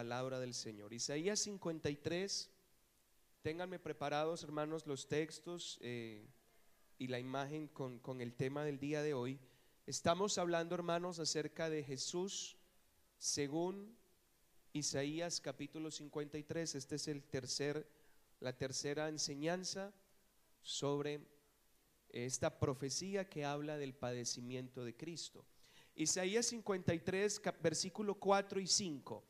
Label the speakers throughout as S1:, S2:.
S1: palabra del Señor. Isaías 53, ténganme preparados hermanos los textos eh, y la imagen con, con el tema del día de hoy. Estamos hablando hermanos acerca de Jesús según Isaías capítulo 53. Este es el tercer, la tercera enseñanza sobre esta profecía que habla del padecimiento de Cristo. Isaías 53, versículo 4 y 5.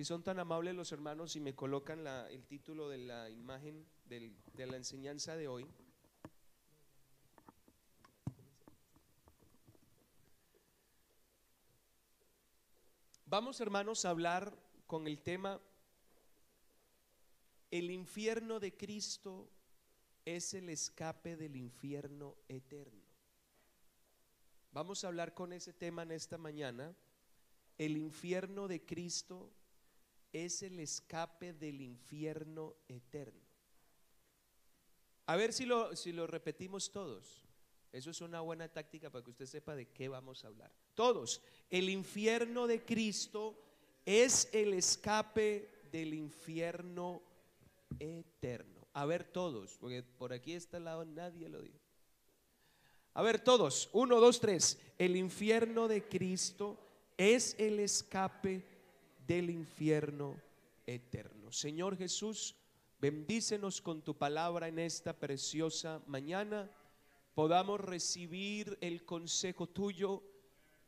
S1: Si son tan amables los hermanos y me colocan el título de la imagen de la enseñanza de hoy. Vamos hermanos a hablar con el tema El infierno de Cristo es el escape del infierno eterno. Vamos a hablar con ese tema en esta mañana. El infierno de Cristo es el escape del infierno eterno. A ver si lo, si lo repetimos todos. Eso es una buena táctica para que usted sepa de qué vamos a hablar. Todos. El infierno de Cristo es el escape del infierno eterno. A ver todos, porque por aquí está al lado nadie lo dijo. A ver todos, uno, dos, tres. El infierno de Cristo es el escape del infierno eterno. Señor Jesús, bendícenos con tu palabra en esta preciosa mañana. Podamos recibir el consejo tuyo.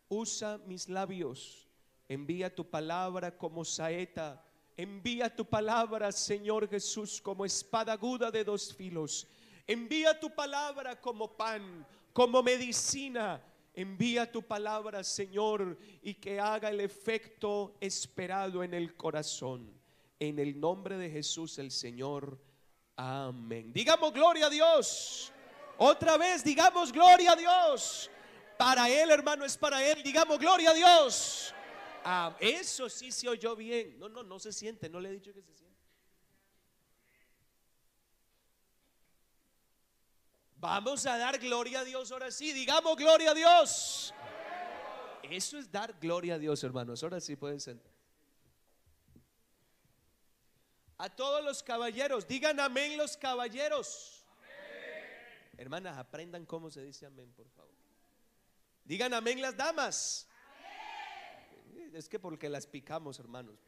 S1: Usa mis labios. Envía tu palabra como saeta. Envía tu palabra, Señor Jesús, como espada aguda de dos filos. Envía tu palabra como pan como medicina. Envía tu palabra, Señor, y que haga el efecto esperado en el corazón. En el nombre de Jesús el Señor. Amén. Digamos gloria a Dios. Otra vez, digamos gloria a Dios. Para Él, hermano, es para Él. Digamos gloria a Dios. Ah, eso sí se oyó bien. No, no, no se siente. No le he dicho que se siente. Vamos a dar gloria a Dios ahora sí. Digamos gloria a Dios. Eso es dar gloria a Dios, hermanos. Ahora sí pueden sentar. A todos los caballeros, digan amén los caballeros. Hermanas, aprendan cómo se dice amén, por favor. Digan amén las damas. Es que porque las picamos, hermanos.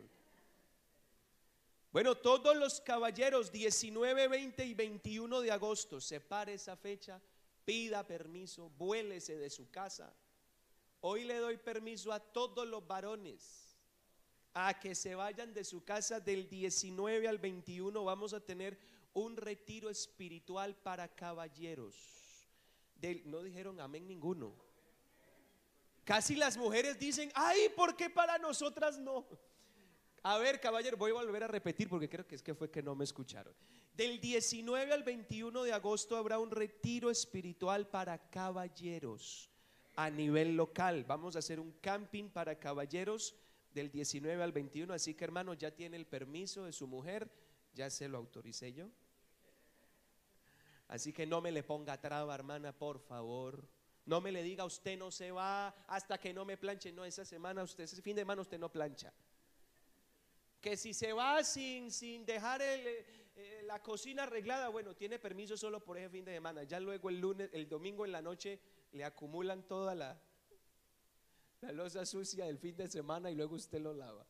S1: Bueno, todos los caballeros, 19, 20 y 21 de agosto, separe esa fecha, pida permiso, vuélese de su casa. Hoy le doy permiso a todos los varones a que se vayan de su casa del 19 al 21. Vamos a tener un retiro espiritual para caballeros. no dijeron amén ninguno. Casi las mujeres dicen, ay, ¿por qué para nosotras no? A ver, caballero, voy a volver a repetir porque creo que es que fue que no me escucharon. Del 19 al 21 de agosto habrá un retiro espiritual para caballeros a nivel local. Vamos a hacer un camping para caballeros del 19 al 21. Así que hermano, ya tiene el permiso de su mujer, ya se lo autoricé yo. Así que no me le ponga traba, hermana, por favor. No me le diga, usted no se va hasta que no me planche. No, esa semana, usted, ese fin de semana usted no plancha que si se va sin, sin dejar eh, la cocina arreglada, bueno, tiene permiso solo por ese fin de semana. Ya luego el lunes, el domingo en la noche le acumulan toda la, la losa sucia del fin de semana y luego usted lo lava.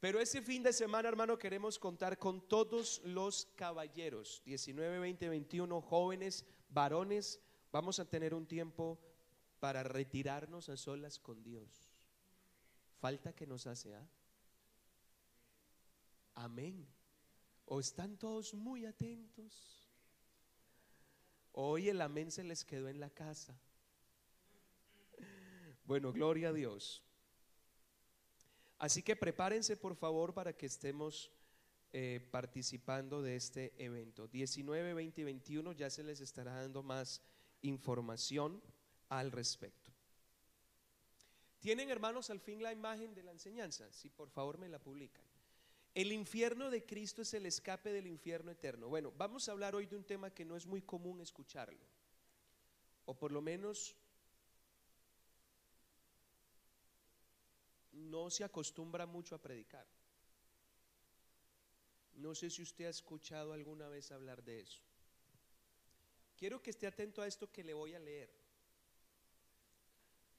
S1: Pero ese fin de semana, hermano, queremos contar con todos los caballeros, 19, 20, 21 jóvenes, varones. Vamos a tener un tiempo para retirarnos a solas con Dios. Falta que nos hace, ¿ah? Amén. ¿O están todos muy atentos? Hoy el amén se les quedó en la casa. Bueno, gloria a Dios. Así que prepárense por favor para que estemos eh, participando de este evento. 19, 20 y 21 ya se les estará dando más información al respecto. ¿Tienen hermanos al fin la imagen de la enseñanza? Si por favor me la publican. El infierno de Cristo es el escape del infierno eterno. Bueno, vamos a hablar hoy de un tema que no es muy común escucharlo, o por lo menos no se acostumbra mucho a predicar. No sé si usted ha escuchado alguna vez hablar de eso. Quiero que esté atento a esto que le voy a leer,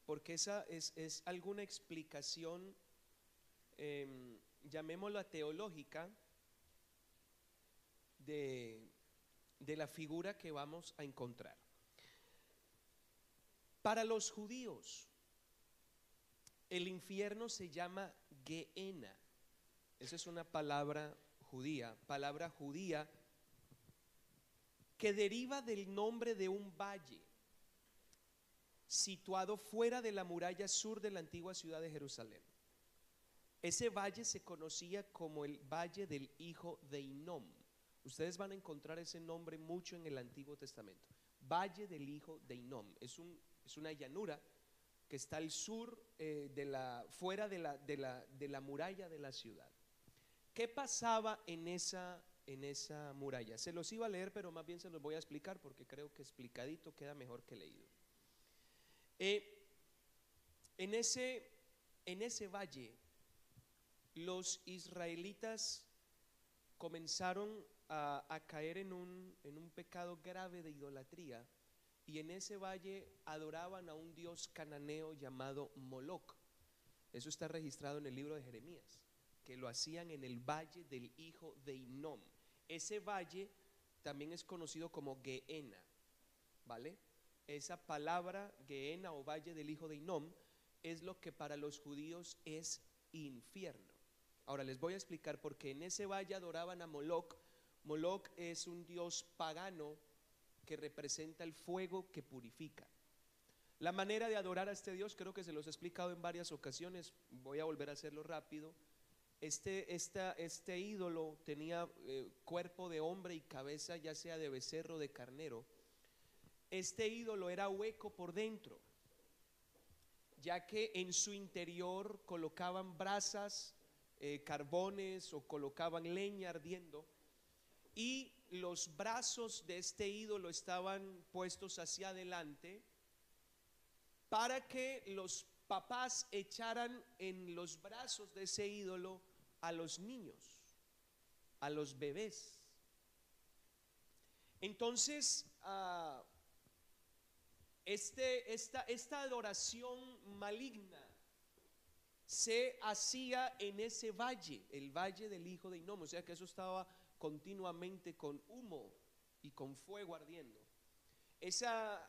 S1: porque esa es, alguna explicación, eh, llamémosla teológica, de, de la figura que vamos a encontrar. Para los judíos, el infierno se llama Geena. Esa es una palabra judía, palabra judía que deriva del nombre de un valle situado fuera de la muralla sur de la antigua ciudad de Jerusalén. Ese valle se conocía como el Valle del Hijo de Inom. Ustedes van a encontrar ese nombre mucho en el Antiguo Testamento. Valle del Hijo de Inom. Es, un, es una llanura que está al sur, eh, de la, fuera de la, de, la, de la muralla de la ciudad. ¿Qué pasaba en esa, en esa muralla? Se los iba a leer, pero más bien se los voy a explicar porque creo que explicadito queda mejor que leído. Eh, en, ese, en ese valle, los israelitas comenzaron a, caer en un, en un pecado grave de idolatría y en ese valle adoraban a un dios cananeo llamado Moloch. Eso está registrado en el libro de Jeremías que lo hacían en el valle del hijo de Inom. Ese valle también es conocido como Geena, ¿vale? Esa palabra Geena o valle del hijo de Inom es lo que para los judíos es infierno. Ahora les voy a explicar por qué en ese valle adoraban a Moloch. Moloch es un dios pagano que representa el fuego que purifica. La manera de adorar a este Dios creo que se los he explicado en varias ocasiones, voy a volver a hacerlo rápido. Este, este ídolo tenía eh, cuerpo de hombre y cabeza ya sea de becerro o de carnero. Este ídolo era hueco por dentro, ya que en su interior colocaban brasas, eh, carbones o colocaban leña ardiendo y los brazos de este ídolo estaban puestos hacia adelante para que los papás echaran en los brazos de ese ídolo a los niños, a los bebés. Entonces, ah, este, esta, esta adoración maligna se hacía en ese valle, el valle del hijo de Inom, o sea que eso estaba continuamente con humo y con fuego ardiendo. Esa,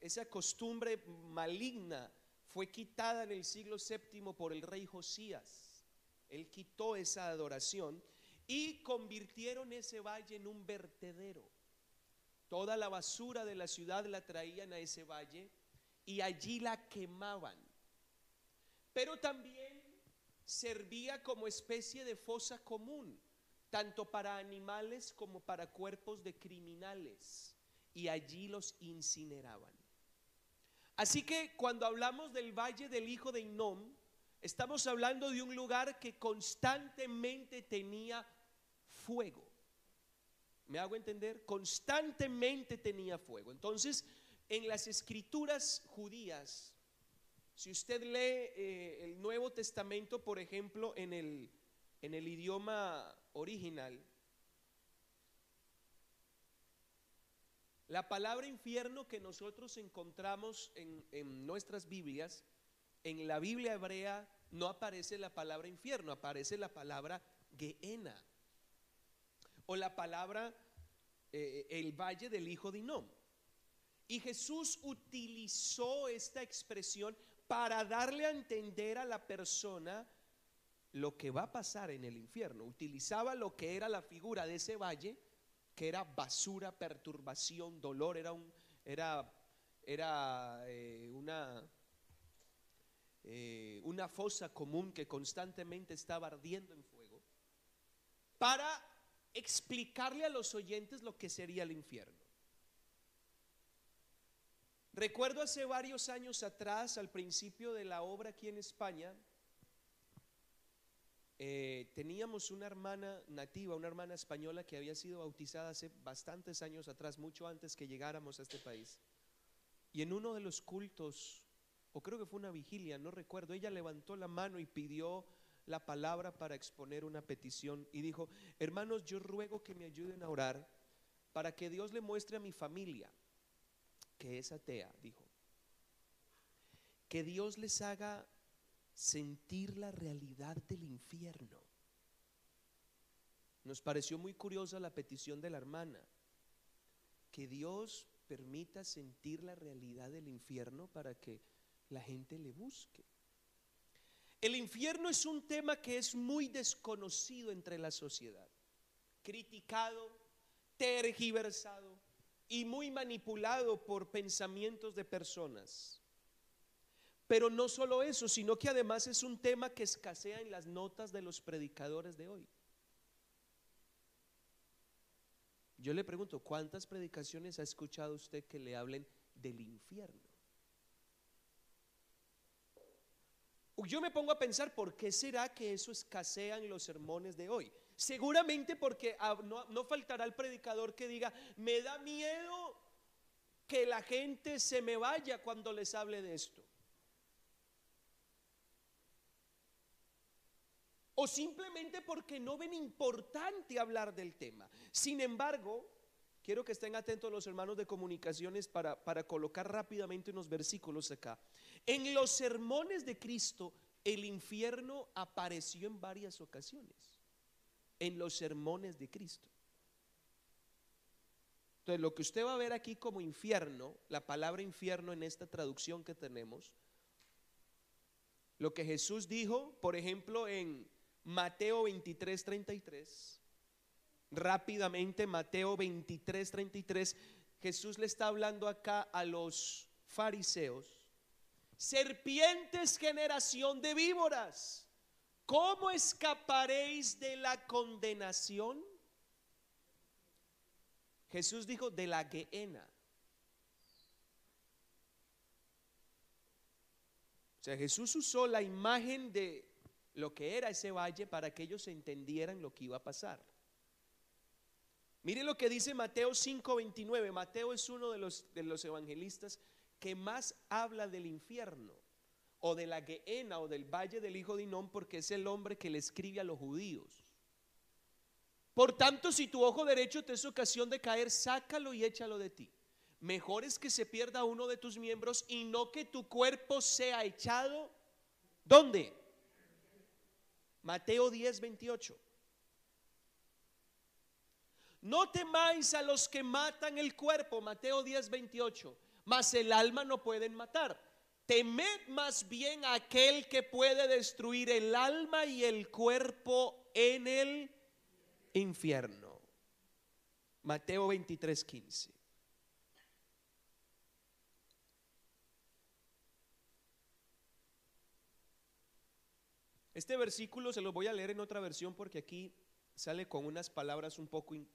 S1: esa costumbre maligna fue quitada en el siglo séptimo por el rey Josías. Él quitó esa adoración y convirtieron ese valle en un vertedero. Toda la basura de la ciudad la traían a ese valle y allí la quemaban. Pero también servía como especie de fosa común, tanto para animales como para cuerpos de criminales, y allí los incineraban. Así que cuando hablamos del valle del hijo de Inom, estamos hablando de un lugar que constantemente tenía fuego. ¿Me hago entender? Constantemente tenía fuego. Entonces, en las escrituras judías, si usted lee eh, el Nuevo Testamento, por ejemplo, en el, en el idioma original, La palabra infierno que nosotros encontramos en, nuestras Biblias, en la Biblia hebrea no aparece la palabra infierno, aparece la palabra Geena o la palabra eh, el valle del hijo de Inom. Y Jesús utilizó esta expresión para darle a entender a la persona lo que va a pasar en el infierno. Utilizaba lo que era la figura de ese valle que era basura, perturbación, dolor, era, un, era, era eh, una, eh, una fosa común que constantemente estaba ardiendo en fuego, para explicarle a los oyentes lo que sería el infierno. Recuerdo hace varios años atrás, al principio de la obra aquí en España, eh, teníamos una hermana nativa, una hermana española que había sido bautizada hace bastantes años atrás, mucho antes que llegáramos a este país. Y en uno de los cultos, o creo que fue una vigilia, no recuerdo, ella levantó la mano y pidió la palabra para exponer una petición y dijo, hermanos, yo ruego que me ayuden a orar para que Dios le muestre a mi familia que es atea, dijo, que Dios les haga sentir la realidad del infierno. Nos pareció muy curiosa la petición de la hermana, que Dios permita sentir la realidad del infierno para que la gente le busque. El infierno es un tema que es muy desconocido entre la sociedad, criticado, tergiversado y muy manipulado por pensamientos de personas. Pero no solo eso, sino que además es un tema que escasea en las notas de los predicadores de hoy. Yo le pregunto, ¿cuántas predicaciones ha escuchado usted que le hablen del infierno? Yo me pongo a pensar, ¿por qué será que eso escasea en los sermones de hoy? Seguramente porque no, no faltará el predicador que diga, me da miedo que la gente se me vaya cuando les hable de esto. o simplemente porque no ven importante hablar del tema. Sin embargo, quiero que estén atentos los hermanos de comunicaciones para, para colocar rápidamente unos versículos acá. En los sermones de Cristo, el infierno apareció en varias ocasiones. En los sermones de Cristo. Entonces, lo que usted va a ver aquí como infierno, la palabra infierno en esta traducción que tenemos, lo que Jesús dijo, por ejemplo, en Mateo 23, 33. Rápidamente, Mateo 23, 33. Jesús le está hablando acá a los fariseos. Serpientes, generación de víboras, ¿cómo escaparéis de la condenación? Jesús dijo de la Gehenna. O sea, Jesús usó la imagen de lo que era ese valle para que ellos entendieran lo que iba a pasar. Mire lo que dice Mateo 5:29. Mateo es uno de los, de los evangelistas que más habla del infierno o de la Gehenna o del valle del hijo de Inón porque es el hombre que le escribe a los judíos. Por tanto, si tu ojo derecho te es ocasión de caer, sácalo y échalo de ti. Mejor es que se pierda uno de tus miembros y no que tu cuerpo sea echado. ¿Dónde? Mateo 10, 28. No temáis a los que matan el cuerpo, Mateo 10, 28, mas el alma no pueden matar. Temed más bien aquel que puede destruir el alma y el cuerpo en el infierno. Mateo 23, 15. Este versículo se lo voy a leer en otra versión porque aquí sale con unas palabras un poco eh,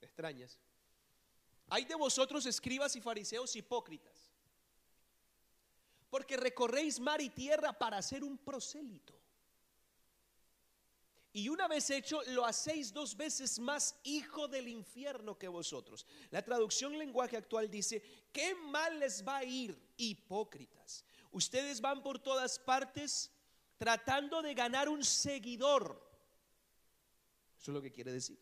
S1: extrañas. Hay de vosotros escribas y fariseos hipócritas, porque recorréis mar y tierra para hacer un prosélito. Y una vez hecho, lo hacéis dos veces más hijo del infierno que vosotros. La traducción lenguaje actual dice, ¿qué mal les va a ir, hipócritas? Ustedes van por todas partes tratando de ganar un seguidor. Eso es lo que quiere decir.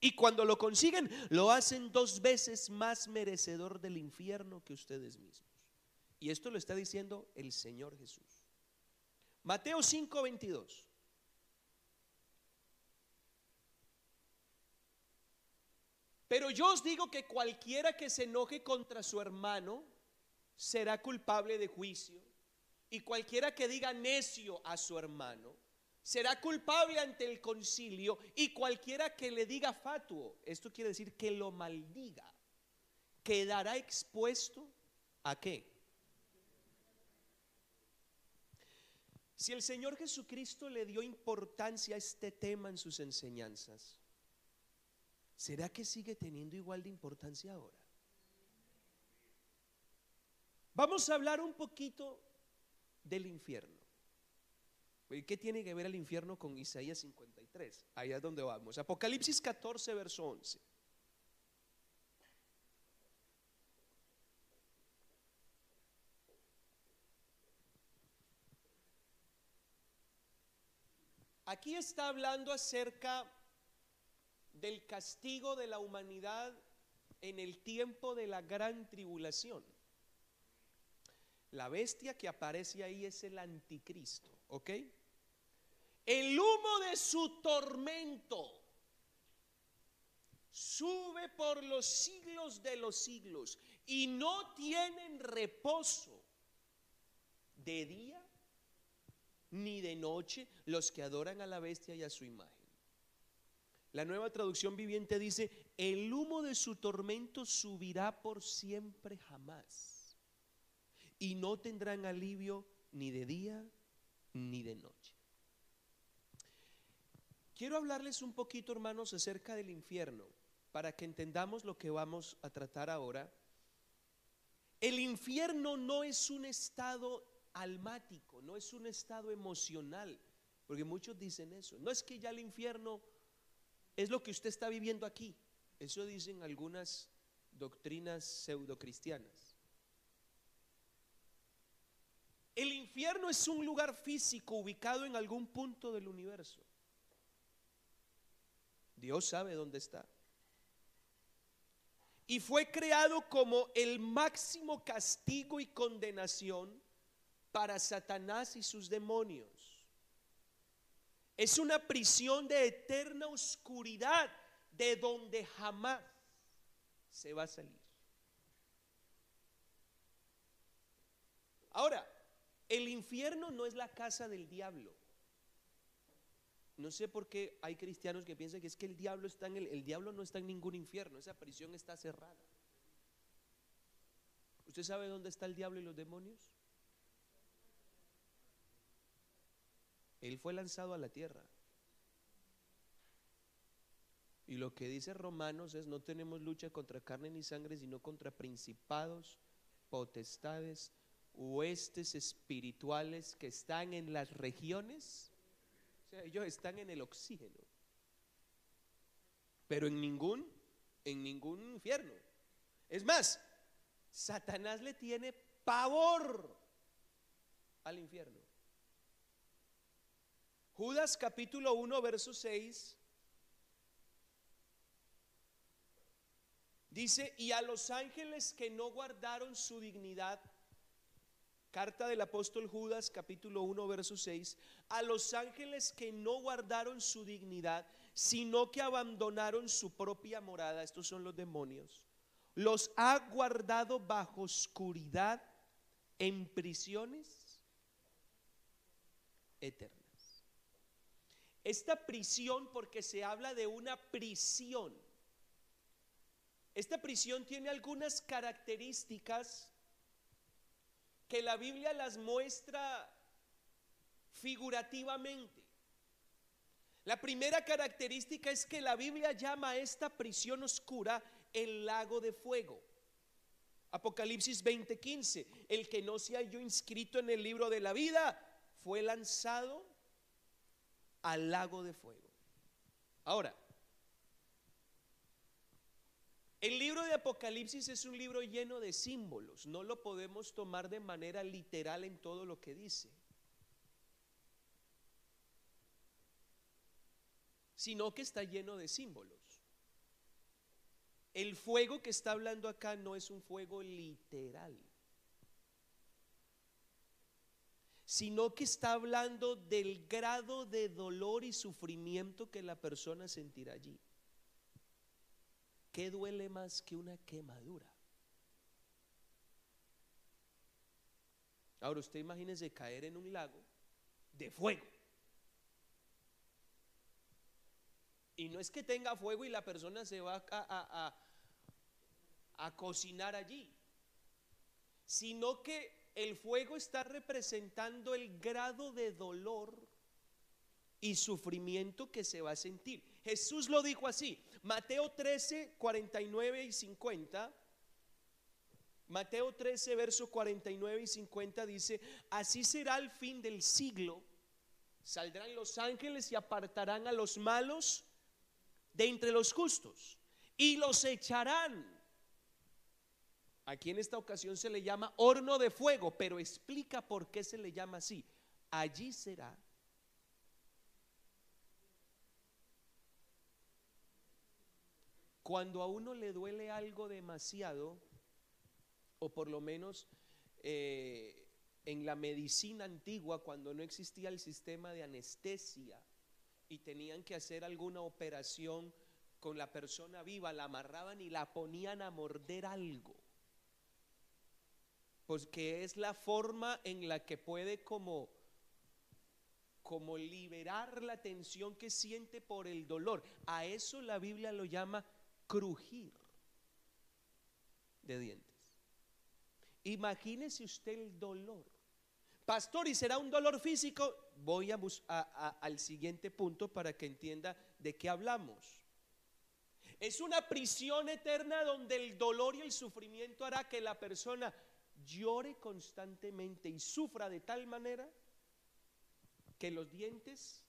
S1: Y cuando lo consiguen, lo hacen dos veces más merecedor del infierno que ustedes mismos. Y esto lo está diciendo el Señor Jesús. Mateo 5:22. Pero yo os digo que cualquiera que se enoje contra su hermano será culpable de juicio y cualquiera que diga necio a su hermano será culpable ante el concilio y cualquiera que le diga fatuo, esto quiere decir que lo maldiga, quedará expuesto a qué? Si el Señor Jesucristo le dio importancia a este tema en sus enseñanzas, ¿será que sigue teniendo igual de importancia ahora? Vamos a hablar un poquito del infierno. ¿Y qué tiene que ver el infierno con Isaías 53? Allá es donde vamos. Apocalipsis 14, verso 11. Aquí está hablando acerca del castigo de la humanidad en el tiempo de la gran tribulación. La bestia que aparece ahí es el anticristo, ¿ok? El humo de su tormento sube por los siglos de los siglos y no tienen reposo de día ni de noche los que adoran a la bestia y a su imagen. La nueva traducción viviente dice, el humo de su tormento subirá por siempre jamás y no tendrán alivio ni de día ni de noche. Quiero hablarles un poquito, hermanos, acerca del infierno, para que entendamos lo que vamos a tratar ahora. El infierno no es un estado no es un estado emocional, porque muchos dicen eso. No es que ya el infierno es lo que usted está viviendo aquí. Eso dicen algunas doctrinas pseudocristianas. El infierno es un lugar físico ubicado en algún punto del universo. Dios sabe dónde está. Y fue creado como el máximo castigo y condenación para Satanás y sus demonios. Es una prisión de eterna oscuridad de donde jamás se va a salir. Ahora, el infierno no es la casa del diablo. No sé por qué hay cristianos que piensan que es que el diablo está en el, el diablo no está en ningún infierno, esa prisión está cerrada. ¿Usted sabe dónde está el diablo y los demonios? Él fue lanzado a la tierra. Y lo que dice Romanos es, no tenemos lucha contra carne ni sangre, sino contra principados, potestades, huestes espirituales que están en las regiones. O sea, ellos están en el oxígeno. Pero en ningún, en ningún infierno. Es más, Satanás le tiene pavor al infierno. Judas capítulo 1, verso 6. Dice, y a los ángeles que no guardaron su dignidad, carta del apóstol Judas capítulo 1, verso 6, a los ángeles que no guardaron su dignidad, sino que abandonaron su propia morada, estos son los demonios, los ha guardado bajo oscuridad en prisiones eternas. Esta prisión, porque se habla de una prisión, esta prisión tiene algunas características que la Biblia las muestra figurativamente. La primera característica es que la Biblia llama a esta prisión oscura el lago de fuego. Apocalipsis 20:15, el que no se halló inscrito en el libro de la vida fue lanzado al lago de fuego. Ahora, el libro de Apocalipsis es un libro lleno de símbolos, no lo podemos tomar de manera literal en todo lo que dice, sino que está lleno de símbolos. El fuego que está hablando acá no es un fuego literal. Sino que está hablando del grado de dolor y sufrimiento que la persona sentirá allí. ¿Qué duele más que una quemadura? Ahora usted imagínese caer en un lago de fuego. Y no es que tenga fuego y la persona se va a, a cocinar allí, sino que el fuego está representando el grado de dolor y sufrimiento que se va a sentir. Jesús lo dijo así, Mateo 13, 49 y 50. Mateo 13, verso 49 y 50 dice, así será el fin del siglo. Saldrán los ángeles y apartarán a los malos de entre los justos y los echarán. Aquí en esta ocasión se le llama horno de fuego, pero explica por qué se le llama así. Allí será Cuando a uno le duele algo demasiado, o por lo menos eh, en la medicina antigua, cuando no existía el sistema de anestesia y tenían que hacer alguna operación con la persona viva, la amarraban y la ponían a morder algo. Porque es la forma en la que puede como como liberar la tensión que siente por el dolor. A eso la Biblia lo llama crujir de dientes. Imagínese usted el dolor. Pastor, ¿y será un dolor físico? Voy a, al siguiente punto para que entienda de qué hablamos. Es una prisión eterna donde el dolor y el sufrimiento hará que la persona llore constantemente y sufra de tal manera que los dientes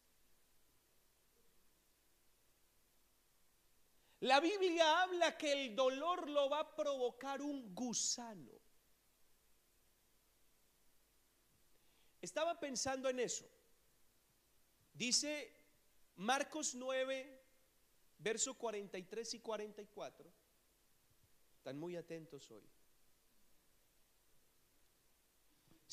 S1: La Biblia habla que el dolor lo va a provocar un gusano. Estaba pensando en eso. Dice Marcos 9, verso 43 y 44. Están muy atentos hoy.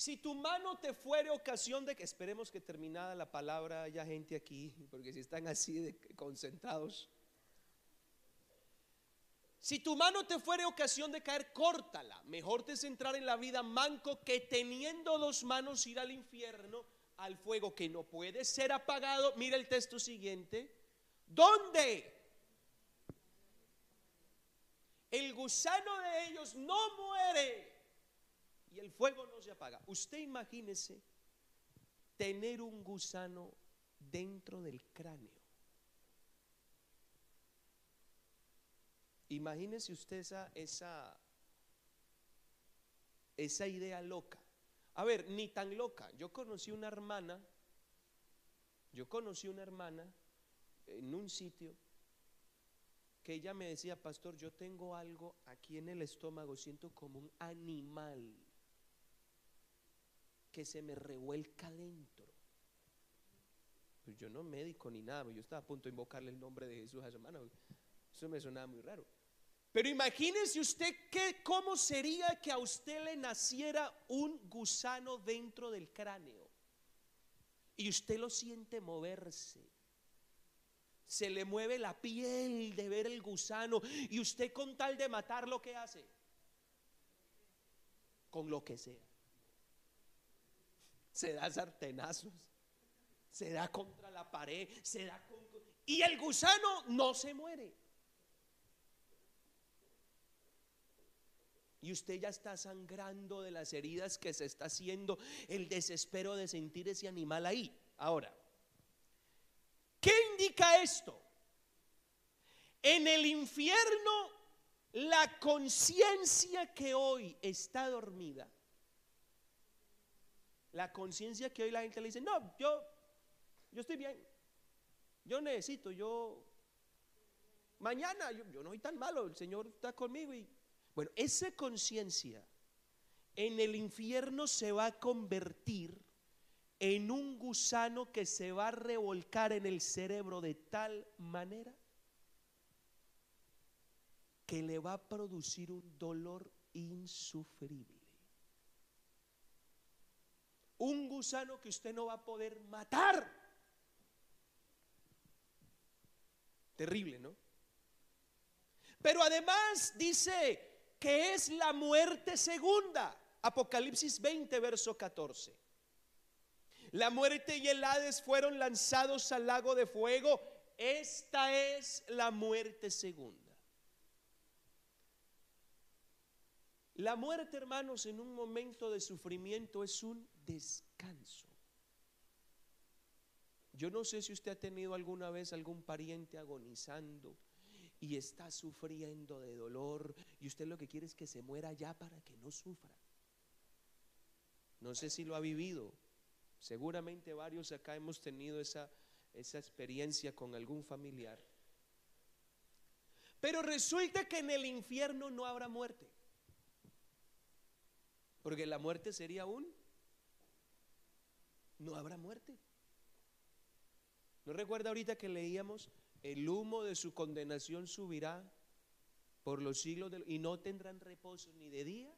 S1: Si tu mano te fuere ocasión de que esperemos que terminada la palabra haya gente aquí, porque si están así de concentrados, si tu mano te fuere ocasión de caer, córtala. Mejor te centrar en la vida manco que teniendo dos manos ir al infierno, al fuego que no puede ser apagado. Mira el texto siguiente. ¿Dónde? El gusano de ellos no muere y el fuego no se apaga. Usted imagínese tener un gusano dentro del cráneo. Imagínese usted esa, esa, esa idea loca. A ver, ni tan loca. Yo conocí una hermana, yo conocí una hermana en un sitio que ella me decía, pastor, yo tengo algo aquí en el estómago, siento como un animal que se me revuelca dentro. Pues yo no médico ni nada, yo estaba a punto de invocarle el nombre de Jesús a esa hermana. Eso me sonaba muy raro. Pero imagínese usted que, cómo sería que a usted le naciera un gusano dentro del cráneo y usted lo siente moverse. Se le mueve la piel de ver el gusano y usted con tal de matarlo, ¿qué hace? Con lo que sea. Se da sartenazos, se da contra la pared, se da. Y el gusano no se muere. y usted ya está sangrando de las heridas que se está haciendo, el desespero de sentir ese animal ahí. Ahora, ¿qué indica esto? En el infierno, la conciencia que hoy está dormida, la conciencia que hoy la gente le dice, no, yo, yo estoy bien, yo necesito, yo, mañana, yo, yo no soy tan malo, el Señor está conmigo y bueno, esa conciencia en el infierno se va a convertir en un gusano que se va a revolcar en el cerebro de tal manera que le va a producir un dolor insufrible. Un gusano que usted no va a poder matar. Terrible, ¿no? Pero además dice, que es la muerte segunda. Apocalipsis 20, verso 14. La muerte y el Hades fueron lanzados al lago de fuego. Esta es la muerte segunda. La muerte, hermanos, en un momento de sufrimiento es un descanso. Yo no sé si usted ha tenido alguna vez algún pariente agonizando y está sufriendo de dolor y usted lo que quiere es que se muera ya para que no sufra. No sé si lo ha vivido. Seguramente varios acá hemos tenido esa, esa experiencia con algún familiar. Pero resulta que en el infierno no habrá muerte. Porque la muerte sería un... No habrá muerte. ¿No recuerda ahorita que leíamos, el humo de su condenación subirá por los siglos y no tendrán reposo ni de día?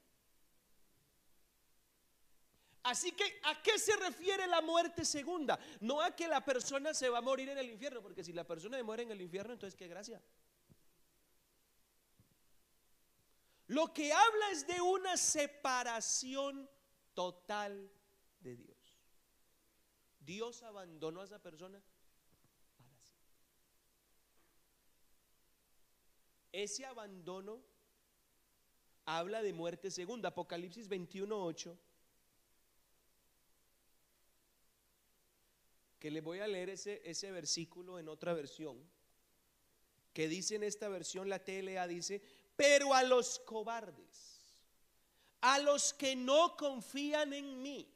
S1: Así que, ¿a qué se refiere la muerte segunda? No a que la persona se va a morir en el infierno, porque si la persona muere en el infierno, entonces qué gracia. Lo que habla es de una separación total de Dios. Dios abandonó a esa persona para siempre. Ese abandono habla de muerte segunda. Apocalipsis 21.8. Que le voy a leer ese, ese versículo en otra versión. Que dice en esta versión, la TLA dice, pero a los cobardes, a los que no confían en mí,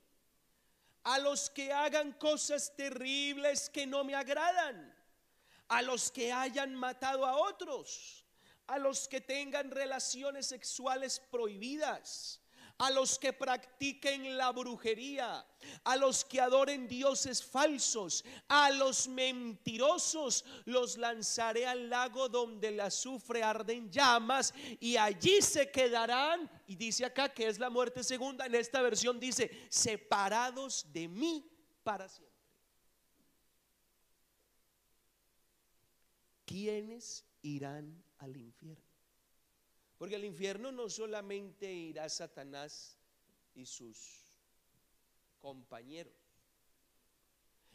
S1: a los que hagan cosas terribles que no me agradan, a los que hayan matado a otros, a los que tengan relaciones sexuales prohibidas, a los que practiquen la brujería, a los que adoren dioses falsos, a los mentirosos, los lanzaré al lago donde el azufre arde en llamas y allí se quedarán. Y dice acá que es la muerte segunda, en esta versión dice, separados de mí para siempre. ¿Quiénes irán al infierno? Porque al infierno no solamente irá Satanás y sus compañeros.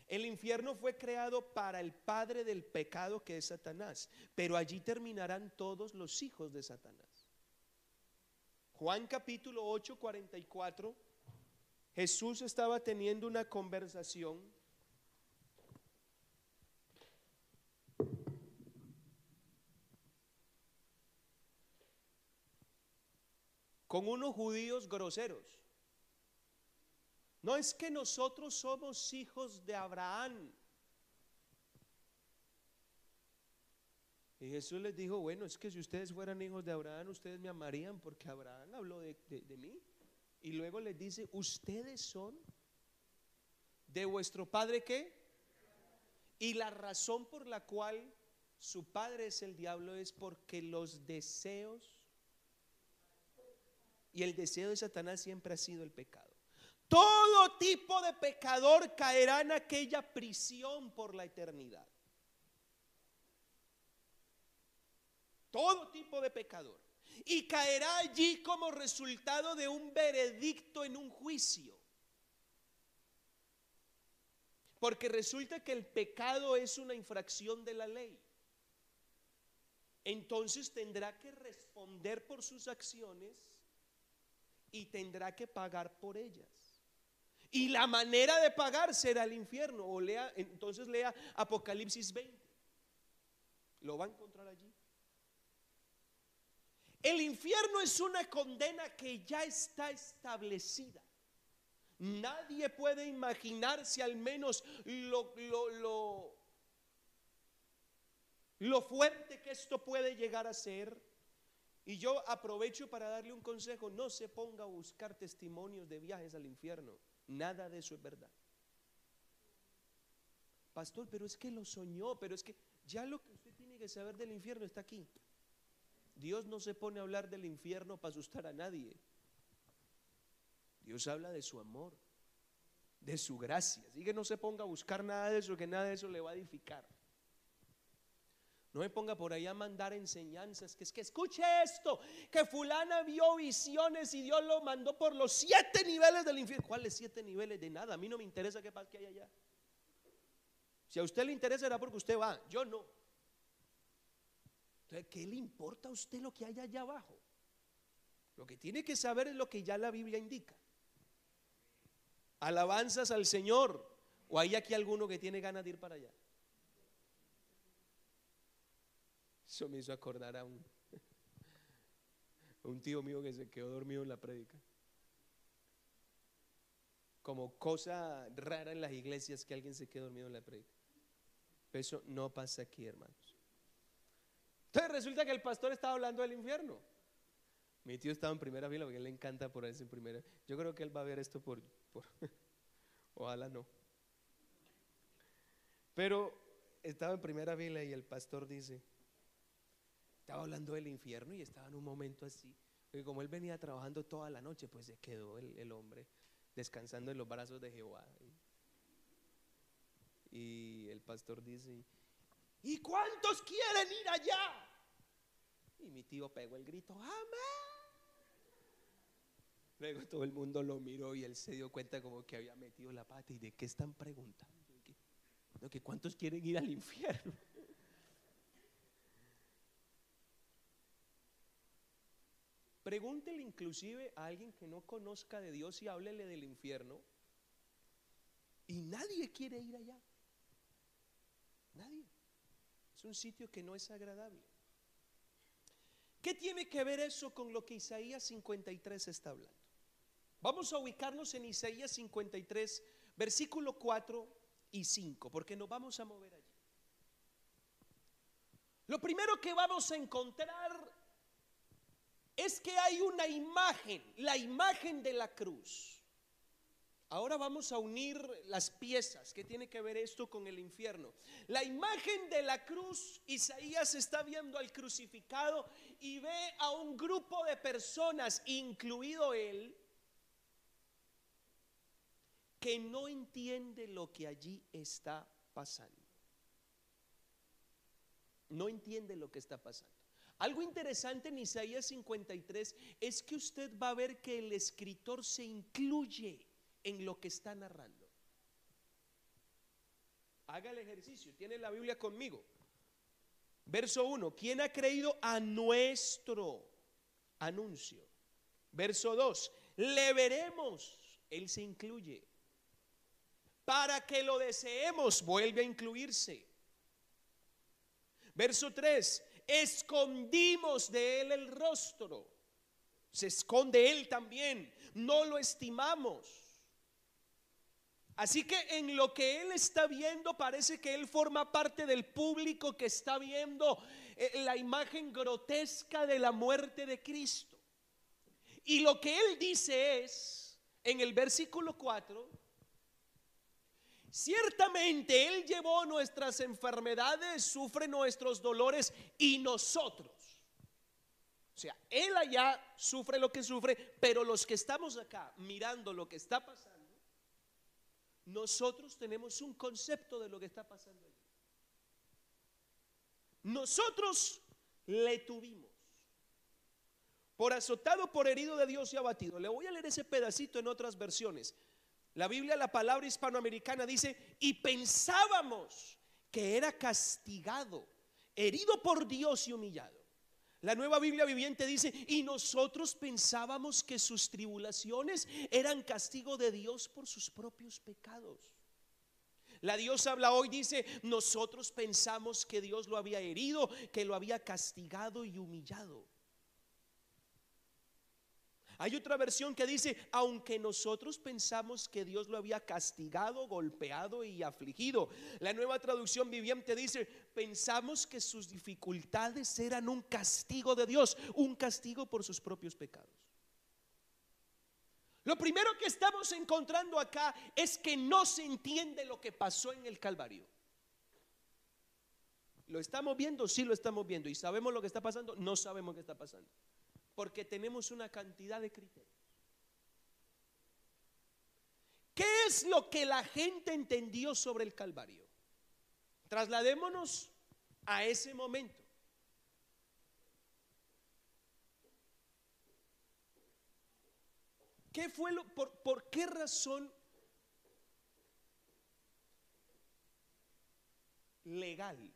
S1: El infierno fue creado para el padre del pecado que es Satanás, pero allí terminarán todos los hijos de Satanás. Juan capítulo 8, 44, Jesús estaba teniendo una conversación con unos judíos groseros. No es que nosotros somos hijos de Abraham. Y Jesús les dijo, bueno, es que si ustedes fueran hijos de Abraham, ustedes me amarían porque Abraham habló de, mí. Y luego les dice, ustedes son de vuestro padre qué? Y la razón por la cual su padre es el diablo es porque los deseos y el deseo de Satanás siempre ha sido el pecado. Todo tipo de pecador caerá en aquella prisión por la eternidad. Todo tipo de pecador. Y caerá allí como resultado de un veredicto en un juicio. Porque resulta que el pecado es una infracción de la ley. Entonces tendrá que responder por sus acciones y tendrá que pagar por ellas. Y la manera de pagar será el infierno. O lea, entonces lea Apocalipsis 20. Lo va a encontrar allí. El infierno es una condena que ya está establecida. Nadie puede imaginarse al menos lo, lo, lo, lo fuerte que esto puede llegar a ser y yo aprovecho para darle un consejo, no se ponga a buscar testimonios de viajes al infierno, nada de eso es verdad. Pastor, pero es que lo soñó, pero es que ya lo que usted tiene que saber del infierno está aquí. Dios no se pone a hablar del infierno para asustar a nadie. Dios habla de su amor, de su gracia. Así que no se ponga a buscar nada de eso, que nada de eso le va a edificar. No me ponga por ahí a mandar enseñanzas, que es que escuche esto, que fulana vio visiones y Dios lo mandó por los siete niveles del infierno. ¿Cuáles siete niveles? De nada, a mí no me interesa qué pasa que hay allá. Si a usted le interesa era porque usted va, yo no. Entonces, ¿qué le importa a usted lo que hay allá abajo? Lo que tiene que saber es lo que ya la Biblia indica. Alabanzas al Señor. ¿O hay aquí alguno que tiene ganas de ir para allá? Eso me hizo acordar a un, tío mío que se quedó dormido en la prédica. Como cosa rara en las iglesias que alguien se quede dormido en la prédica. Eso no pasa aquí, hermanos. Entonces resulta que el pastor estaba hablando del infierno. Mi tío estaba en primera fila porque él le encanta por eso en primera. Yo creo que él va a ver esto por, por ojalá no. Pero estaba en primera fila y el pastor dice, estaba hablando del infierno y estaba en un momento así. Porque como él venía trabajando toda la noche, pues se quedó el, hombre descansando en los brazos de Jehová. Y el pastor dice, ¿Y cuántos quieren ir allá? Y mi tío pegó el grito, amén. Luego todo el mundo lo miró y él se dio cuenta como que había metido la pata y de qué están preguntando. cuántos quieren ir al infierno. Pregúntele inclusive a alguien que no conozca de Dios y háblele del infierno. Y nadie quiere ir allá. Nadie un sitio que no es agradable. ¿Qué tiene que ver eso con lo que Isaías 53 está hablando? Vamos a ubicarnos en Isaías 53, versículo 4 y 5, porque nos vamos a mover allí. Lo primero que vamos a encontrar es que hay una imagen, la imagen de la cruz. Ahora vamos a unir las piezas. ¿Qué tiene que ver esto con el infierno? La imagen de la cruz, Isaías está viendo al crucificado y ve a un grupo de personas, incluido él, que no entiende lo que allí está pasando. No entiende lo que está pasando. Algo interesante en Isaías 53 es que usted va a ver que el escritor se incluye en lo que está narrando. Haga el ejercicio, tiene la Biblia conmigo. Verso 1, ¿quién ha creído a nuestro anuncio? Verso 2, le veremos, Él se incluye. Para que lo deseemos, vuelve a incluirse. Verso 3, escondimos de Él el rostro. Se esconde Él también, no lo estimamos. Así que en lo que él está viendo parece que él forma parte del público que está viendo eh, la imagen grotesca de la muerte de Cristo. Y lo que él dice es, en el versículo 4, ciertamente él llevó nuestras enfermedades, sufre nuestros dolores y nosotros. O sea, él allá sufre lo que sufre, pero los que estamos acá mirando lo que está pasando, nosotros tenemos un concepto de lo que está pasando allí. Nosotros le tuvimos. Por azotado, por herido de Dios y abatido. Le voy a leer ese pedacito en otras versiones. La Biblia, la palabra hispanoamericana dice, y pensábamos que era castigado, herido por Dios y humillado. La nueva Biblia viviente dice, y nosotros pensábamos que sus tribulaciones eran castigo de Dios por sus propios pecados. La Dios habla hoy, dice, nosotros pensamos que Dios lo había herido, que lo había castigado y humillado. Hay otra versión que dice, aunque nosotros pensamos que Dios lo había castigado, golpeado y afligido. La nueva traducción viviente dice, pensamos que sus dificultades eran un castigo de Dios, un castigo por sus propios pecados. Lo primero que estamos encontrando acá es que no se entiende lo que pasó en el Calvario. ¿Lo estamos viendo? Sí lo estamos viendo. ¿Y sabemos lo que está pasando? No sabemos qué está pasando porque tenemos una cantidad de criterios. ¿Qué es lo que la gente entendió sobre el Calvario? Trasladémonos a ese momento. ¿Qué fue lo, por, por qué razón legal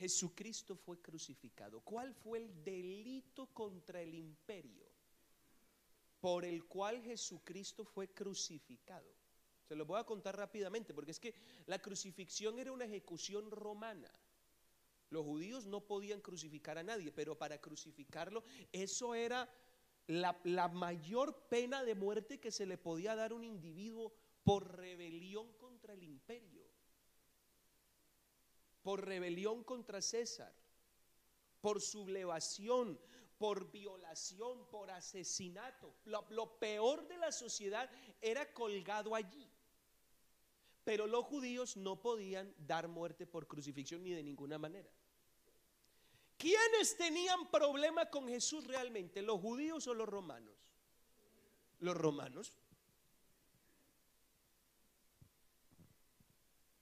S1: Jesucristo fue crucificado. ¿Cuál fue el delito contra el imperio por el cual Jesucristo fue crucificado? Se lo voy a contar rápidamente porque es que la crucifixión era una ejecución romana. Los judíos no podían crucificar a nadie, pero para crucificarlo eso era la, la, mayor pena de muerte que se le podía dar a un individuo por rebelión contra el imperio, por rebelión contra César, por sublevación, por violación, por asesinato. Lo, peor de la sociedad era colgado allí. Pero los judíos no podían dar muerte por crucifixión ni de ninguna manera. ¿Quiénes tenían problema con Jesús realmente? ¿Los judíos o los romanos? Los romanos.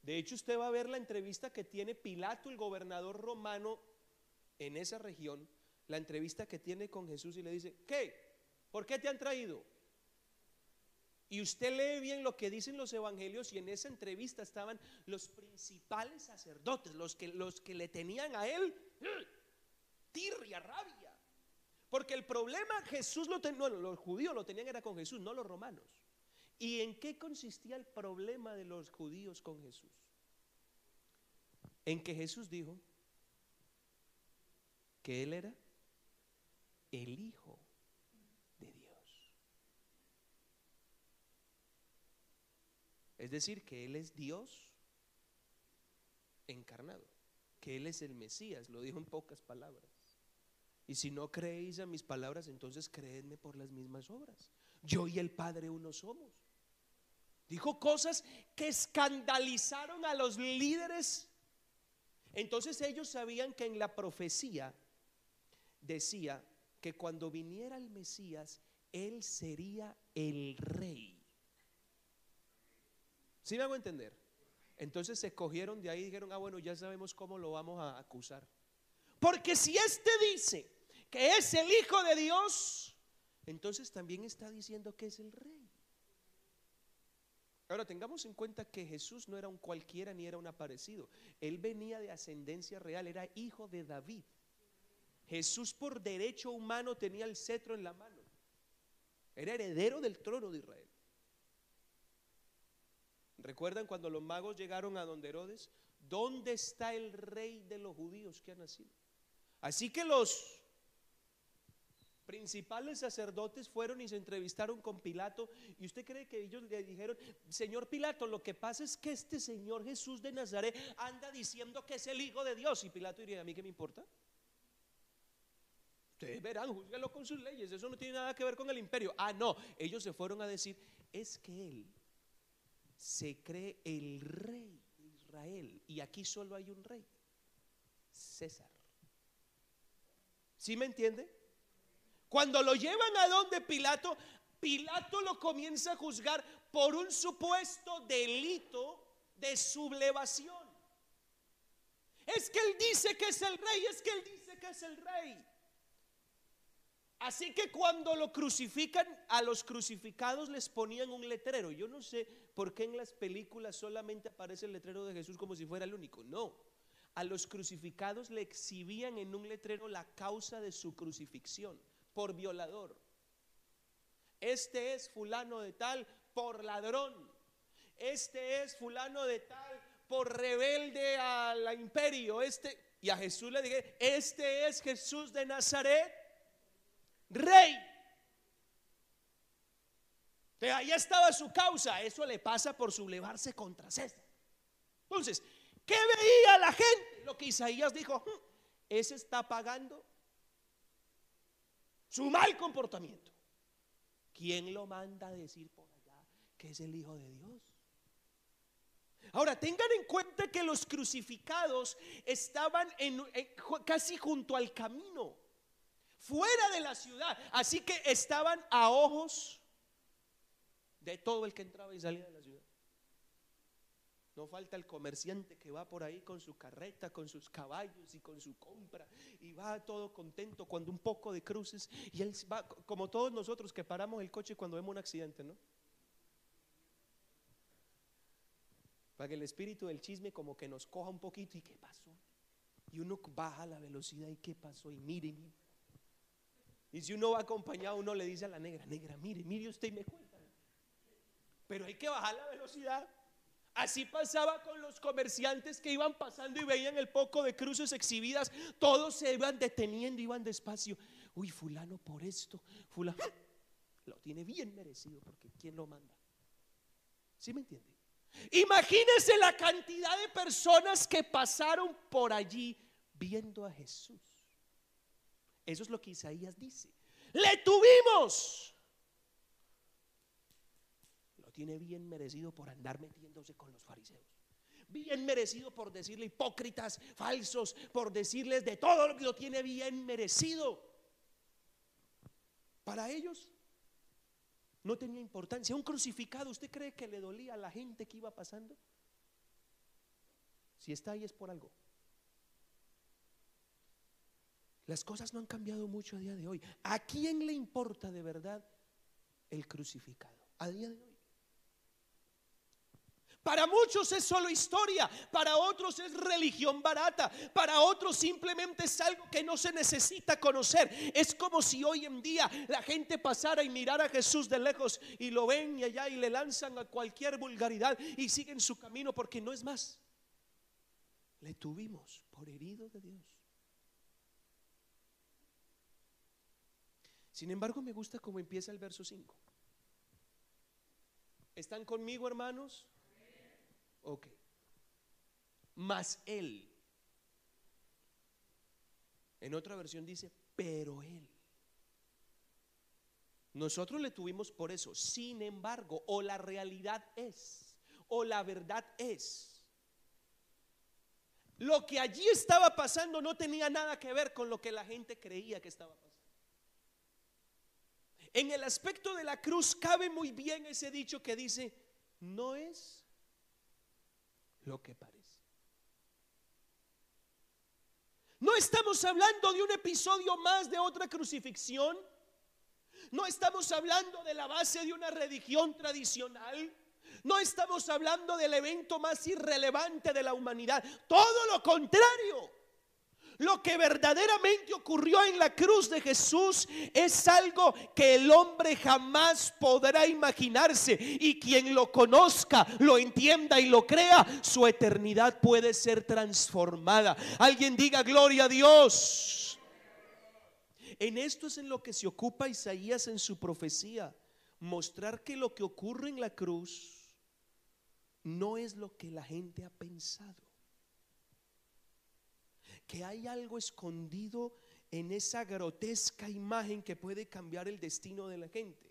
S1: De hecho, usted va a ver la entrevista que tiene Pilato, el gobernador romano, en esa región, la entrevista que tiene con Jesús y le dice, ¿qué? ¿Por qué te han traído? Y usted lee bien lo que dicen los evangelios y en esa entrevista estaban los principales sacerdotes, los que, los que le tenían a él tirria, rabia. Porque el problema Jesús lo tenía, los judíos lo tenían era con Jesús, no los romanos. ¿Y en qué consistía el problema de los judíos con Jesús? En que Jesús dijo que Él era el Hijo de Dios. Es decir, que Él es Dios encarnado, que Él es el Mesías, lo dijo en pocas palabras. Y si no creéis a mis palabras, entonces creedme por las mismas obras. Yo y el Padre uno somos. Dijo cosas que escandalizaron a los líderes. Entonces ellos sabían que en la profecía decía que cuando viniera el Mesías, Él sería el rey. ¿Sí me hago entender? Entonces se cogieron de ahí y dijeron, ah, bueno, ya sabemos cómo lo vamos a acusar. Porque si éste dice que es el Hijo de Dios, entonces también está diciendo que es el rey. Ahora tengamos en cuenta que Jesús no era un cualquiera ni era un aparecido. Él venía de ascendencia real, era hijo de David. Jesús por derecho humano tenía el cetro en la mano. Era heredero del trono de Israel. ¿Recuerdan cuando los magos llegaron a donde Herodes? ¿Dónde está el rey de los judíos que ha nacido? Así que los principales sacerdotes fueron y se entrevistaron con Pilato. ¿Y usted cree que ellos le dijeron, Señor Pilato, lo que pasa es que este Señor Jesús de Nazaret anda diciendo que es el Hijo de Dios? Y Pilato diría, ¿a mí qué me importa? Ustedes verán, juzguenlo con sus leyes, eso no tiene nada que ver con el imperio. Ah, no, ellos se fueron a decir, es que Él se cree el rey de Israel. Y aquí solo hay un rey, César. ¿Sí me entiende? Cuando lo llevan a donde Pilato, Pilato lo comienza a juzgar por un supuesto delito de sublevación. Es que él dice que es el rey, es que él dice que es el rey. Así que cuando lo crucifican, a los crucificados les ponían un letrero. Yo no sé por qué en las películas solamente aparece el letrero de Jesús como si fuera el único. No, a los crucificados le exhibían en un letrero la causa de su crucifixión por violador. Este es fulano de tal por ladrón. Este es fulano de tal por rebelde al imperio. Este y a Jesús le dije, este es Jesús de Nazaret, rey. De ahí estaba su causa. Eso le pasa por sublevarse contra César. Entonces, ¿qué veía la gente? Lo que Isaías dijo, hmm, ese está pagando su mal comportamiento. ¿Quién lo manda a decir por allá que es el Hijo de Dios? Ahora, tengan en cuenta que los crucificados estaban casi junto al camino, fuera de la ciudad. Así que estaban a ojos de todo el que entraba y salía de la. No falta el comerciante que va por ahí con su carreta, con sus caballos y con su compra y va todo contento cuando un poco de cruces y él va como todos nosotros que paramos el coche cuando vemos un accidente, ¿no? Para que el espíritu del chisme como que nos coja un poquito y qué pasó. Y uno baja la velocidad y qué pasó y mire, mire. Y si uno va acompañado, uno le dice a la negra, negra, mire, mire usted y me cuenta. Pero hay que bajar la velocidad. Así pasaba con los comerciantes que iban pasando y veían el poco de cruces exhibidas. Todos se iban deteniendo, iban despacio. Uy, fulano por esto, fulano lo tiene bien merecido porque ¿quién lo manda? ¿Sí me entiende? Imagínense la cantidad de personas que pasaron por allí viendo a Jesús. Eso es lo que Isaías dice. Le tuvimos. Tiene bien merecido por andar metiéndose con los fariseos. Bien merecido por decirle hipócritas, falsos, por decirles de todo lo que lo tiene bien merecido. Para ellos no tenía importancia. Un crucificado, ¿usted cree que le dolía a la gente que iba pasando? Si está ahí es por algo. Las cosas no han cambiado mucho a día de hoy. ¿A quién le importa de verdad el crucificado? A día de hoy. Para muchos es solo historia, para otros es religión barata, para otros simplemente es algo que no se necesita conocer. Es como si hoy en día la gente pasara y mirara a Jesús de lejos y lo ven y allá y le lanzan a cualquier vulgaridad y siguen su camino porque no es más. Le tuvimos por herido de Dios. Sin embargo, me gusta cómo empieza el verso 5. ¿Están conmigo, hermanos? Ok. Mas él. En otra versión dice, pero él. Nosotros le tuvimos por eso. Sin embargo, o la realidad es, o la verdad es. Lo que allí estaba pasando no tenía nada que ver con lo que la gente creía que estaba pasando. En el aspecto de la cruz cabe muy bien ese dicho que dice, no es lo que parece. No estamos hablando de un episodio más de otra crucifixión. No estamos hablando de la base de una religión tradicional. No estamos hablando del evento más irrelevante de la humanidad. Todo lo contrario. Lo que verdaderamente ocurrió en la cruz de Jesús es algo que el hombre jamás podrá imaginarse. Y quien lo conozca, lo entienda y lo crea, su eternidad puede ser transformada. Alguien diga gloria a Dios. En esto es en lo que se ocupa Isaías en su profecía. Mostrar que lo que ocurre en la cruz no es lo que la gente ha pensado que hay algo escondido en esa grotesca imagen que puede cambiar el destino de la gente.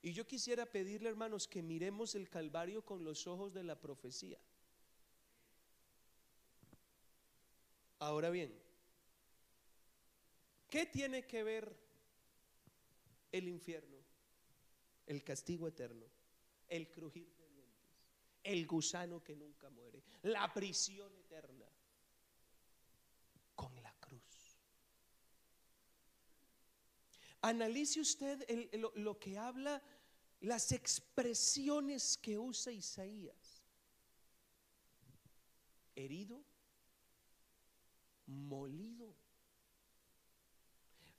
S1: Y yo quisiera pedirle, hermanos, que miremos el Calvario con los ojos de la profecía. Ahora bien, ¿qué tiene que ver el infierno, el castigo eterno, el crujir de dientes, el gusano que nunca muere, la prisión eterna? con la cruz. Analice usted lo, que habla, las expresiones que usa Isaías. Herido, molido.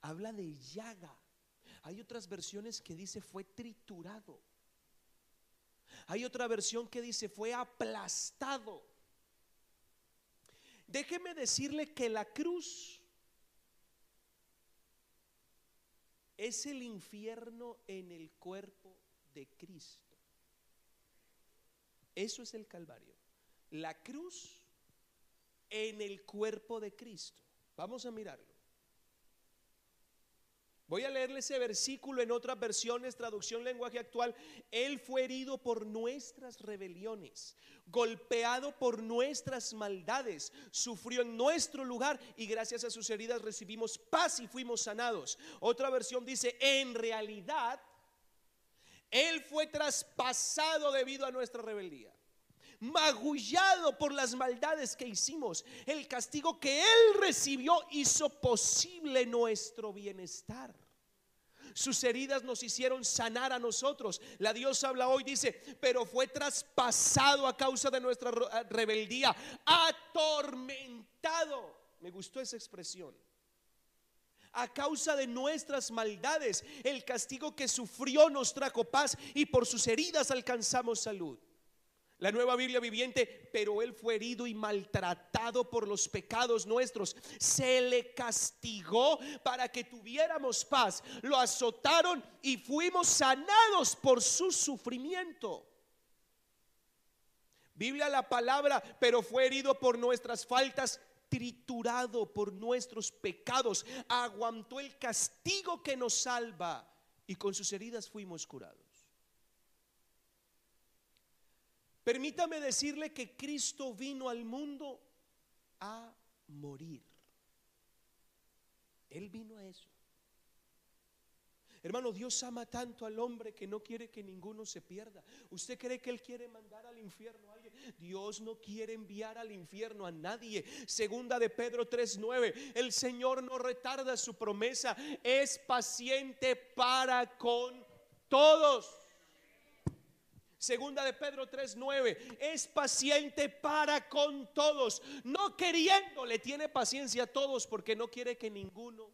S1: Habla de llaga. Hay otras versiones que dice fue triturado. Hay otra versión que dice fue aplastado. Déjeme decirle que la cruz es el infierno en el cuerpo de Cristo. Eso es el Calvario. La cruz en el cuerpo de Cristo. Vamos a mirarlo. Voy a leerle ese versículo en otras versiones, traducción lenguaje actual. Él fue herido por nuestras rebeliones, golpeado por nuestras maldades, sufrió en nuestro lugar y gracias a sus heridas recibimos paz y fuimos sanados. Otra versión dice, en realidad, Él fue traspasado debido a nuestra rebeldía magullado por las maldades que hicimos. El castigo que Él recibió hizo posible nuestro bienestar. Sus heridas nos hicieron sanar a nosotros. La Dios habla hoy, dice, pero fue traspasado a causa de nuestra rebeldía, atormentado me gustó esa expresión. A causa de nuestras maldades, el castigo que sufrió nos trajo paz y por sus heridas alcanzamos salud. La nueva Biblia viviente, pero Él fue herido y maltratado por los pecados nuestros. Se le castigó para que tuviéramos paz. Lo azotaron y fuimos sanados por su sufrimiento. Biblia la palabra, pero fue herido por nuestras faltas, triturado por nuestros pecados, aguantó el castigo que nos salva y con sus heridas fuimos curados. Permítame decirle que Cristo vino al mundo a morir. Él vino a eso. Hermano, Dios ama tanto al hombre que no quiere que ninguno se pierda. ¿Usted cree que Él quiere mandar al infierno a alguien? Dios no quiere enviar al infierno a nadie. Segunda de Pedro 3:9. El Señor no retarda su promesa. Es paciente para con todos. Segunda de Pedro 3:9, es paciente para con todos, no queriéndole, tiene paciencia a todos porque no quiere que ninguno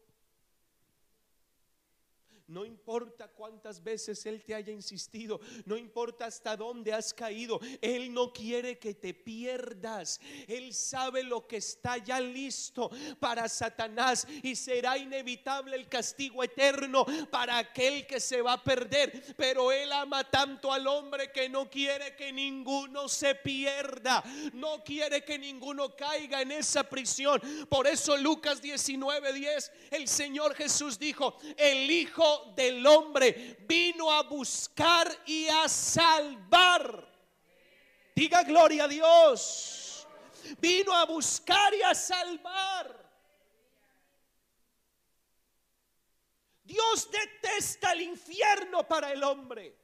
S1: no importa cuántas veces Él te haya insistido, no importa hasta dónde has caído, Él no quiere que te pierdas. Él sabe lo que está ya listo para Satanás y será inevitable el castigo eterno para aquel que se va a perder. Pero Él ama tanto al hombre que no quiere que ninguno se pierda, no quiere que ninguno caiga en esa prisión. Por eso Lucas 19:10, el Señor Jesús dijo, el Hijo del Hombre vino a buscar y a salvar. Diga gloria a Dios. Vino a buscar y a salvar. Dios detesta el infierno para el hombre.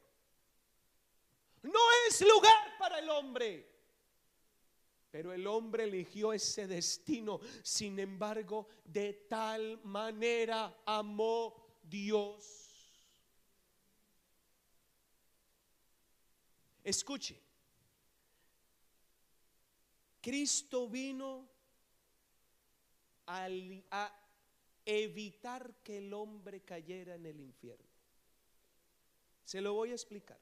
S1: No es lugar para el hombre. Pero el hombre eligió ese destino. Sin embargo, de tal manera amó Dios Escuche, Cristo vino a, evitar que el hombre cayera en el infierno. Se lo voy a explicar.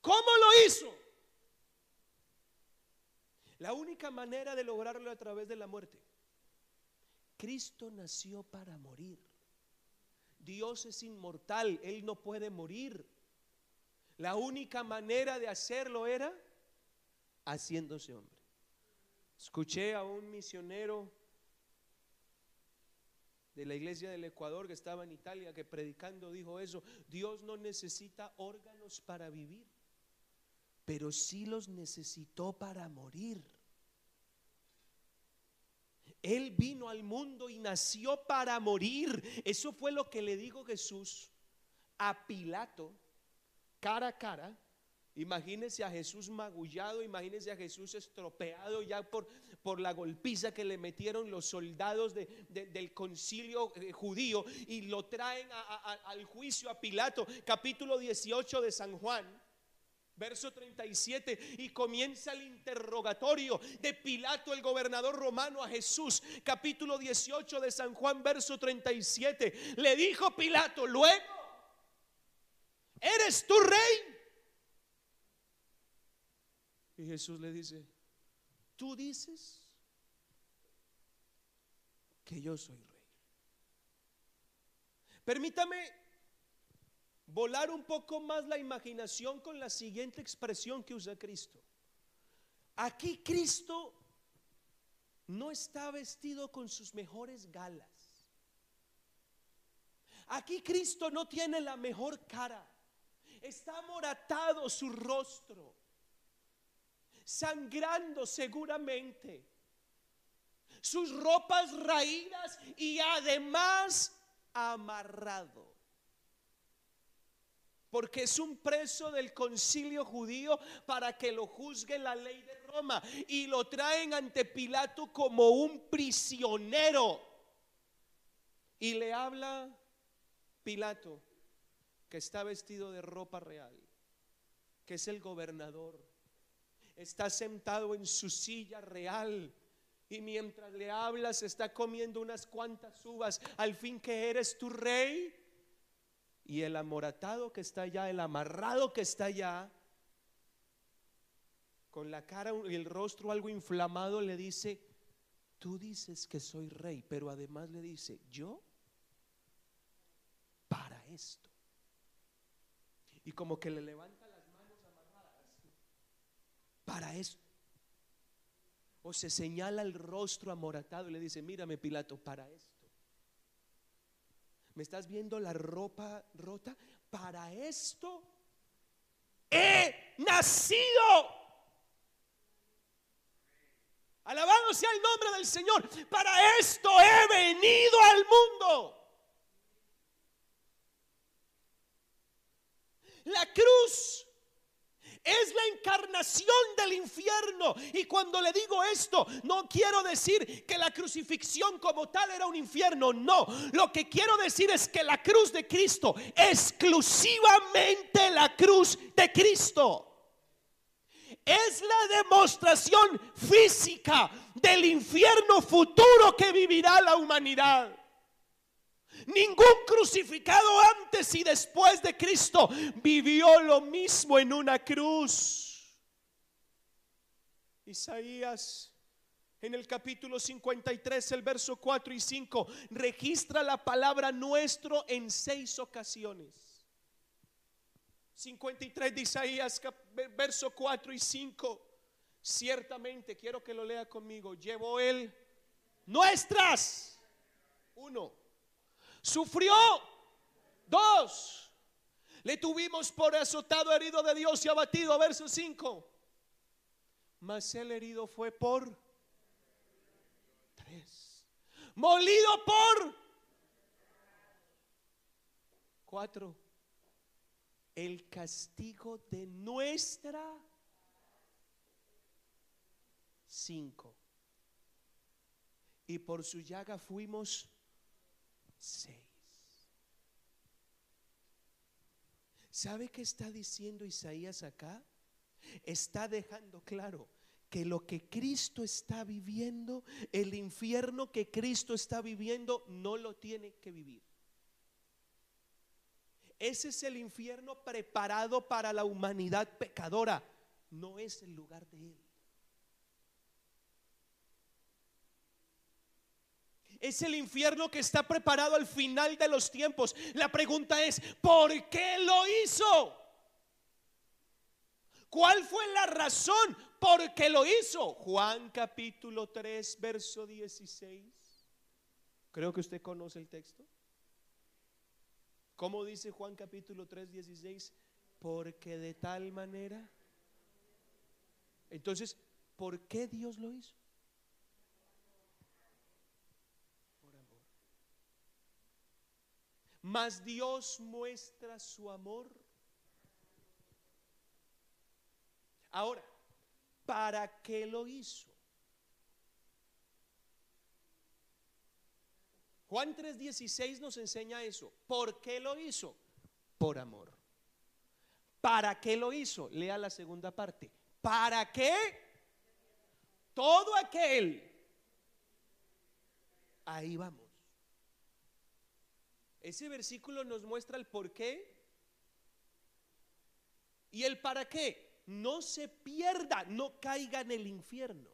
S1: ¿Cómo lo hizo? La única manera de lograrlo a través de la muerte. Cristo nació para morir. Dios es inmortal, Él no puede morir. La única manera de hacerlo era haciéndose hombre. Escuché a un misionero de la iglesia del Ecuador que estaba en Italia que predicando dijo eso, Dios no necesita órganos para vivir, pero sí los necesitó para morir. Él vino al mundo y nació para morir. Eso fue lo que le dijo Jesús a Pilato cara a cara. Imagínense a Jesús magullado, imagínense a Jesús estropeado ya por, por la golpiza que le metieron los soldados del concilio eh, judío y lo traen al juicio a Pilato, capítulo 18 de San Juan. Verso 37 y comienza el interrogatorio de Pilato el gobernador romano a Jesús. Capítulo 18 de San Juan, verso 37. Le dijo Pilato, luego ¿Eres tu rey? Y Jesús le dice, tú dices que yo soy rey. Permítame volar un poco más la imaginación con la siguiente expresión que usa Cristo. Aquí Cristo no está vestido con sus mejores galas. Aquí Cristo no tiene la mejor cara está moratado su rostro, sangrando seguramente, sus ropas raídas y además amarrado. Porque es un preso del concilio judío para que lo juzgue la ley de Roma. Y lo traen ante Pilato como un prisionero. Y le habla Pilato que está vestido de ropa real, que es el gobernador, está sentado en su silla real Y mientras le hablas está comiendo unas cuantas uvas. Al fin que eres tu rey. Y el amoratado que está allá, el amarrado que está allá, con la cara y el rostro algo inflamado, le dice, tú dices que soy rey, pero además le dice, yo para esto. Y como que le levanta las manos amarradas para esto. O se señala el rostro amoratado y le dice, mírame Pilato, para esto. ¿Me estás viendo la ropa rota? Para esto he nacido. Alabado sea el nombre del Señor. Para esto he venido al mundo. La cruz es la encarnación del infierno. Y cuando le digo esto, no quiero decir que la crucifixión como tal era un infierno. No, lo que quiero decir es que la cruz de Cristo, exclusivamente la cruz de Cristo es la demostración física del infierno futuro que vivirá la humanidad. Ningún crucificado antes y después de Cristo vivió lo mismo en una cruz. Isaías en el capítulo 53, el verso 4 y 5, registra la palabra nuestro en seis ocasiones. 53 de Isaías, verso 4 y 5. Ciertamente, quiero que lo lea conmigo, llevó él nuestras. Uno. Sufrió. Dos. Le tuvimos por azotado, herido de Dios y abatido. Verso 5. Mas el herido fue por tres. Molido por cuatro el castigo de nuestra cinco. Y por su llaga fuimos ¿Sabe qué está diciendo Isaías acá? Está dejando claro que lo que Cristo está viviendo, el infierno que Cristo está viviendo, no lo tiene que vivir. Ese es el infierno preparado para la humanidad pecadora. No es el lugar de Él. Es el infierno que está preparado al final de los tiempos. La pregunta es, ¿por qué lo hizo? ¿Cuál fue la razón por qué lo hizo? Juan capítulo 3, verso 16. Creo que usted conoce el texto. ¿Cómo dice Juan capítulo 3, 16? Porque de tal manera. Entonces, ¿por qué Dios lo hizo? Por amor. Mas Dios muestra su amor. Ahora, ¿para qué lo hizo? Juan 3:16 nos enseña eso. ¿Por qué lo hizo? Por amor. ¿Para qué lo hizo? Lea la segunda parte. ¿Para qué? Todo aquel. Ahí vamos. Ese versículo nos muestra el por qué y el para qué. No se pierda, no caiga en el infierno.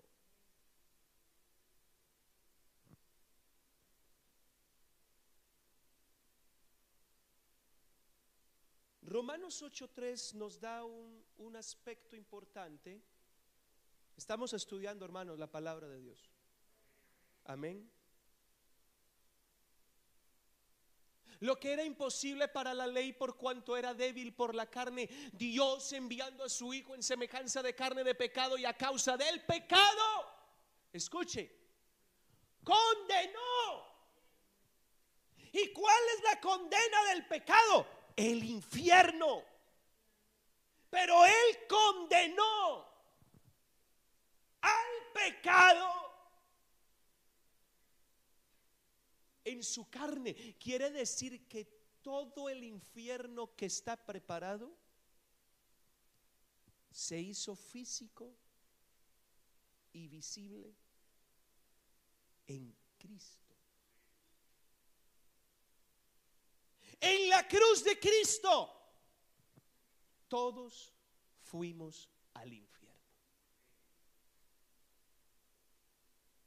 S1: Romanos 8.3 nos da un, un aspecto importante. Estamos estudiando, hermanos, la palabra de Dios. Amén. Lo que era imposible para la ley por cuanto era débil por la carne, Dios enviando a su Hijo en semejanza de carne de pecado y a causa del pecado, escuche, condenó. ¿Y cuál es la condena del pecado? el infierno. Pero Él condenó al pecado en su carne. Quiere decir que todo el infierno que está preparado se hizo físico y visible en Cristo. En la cruz de Cristo, todos fuimos al infierno.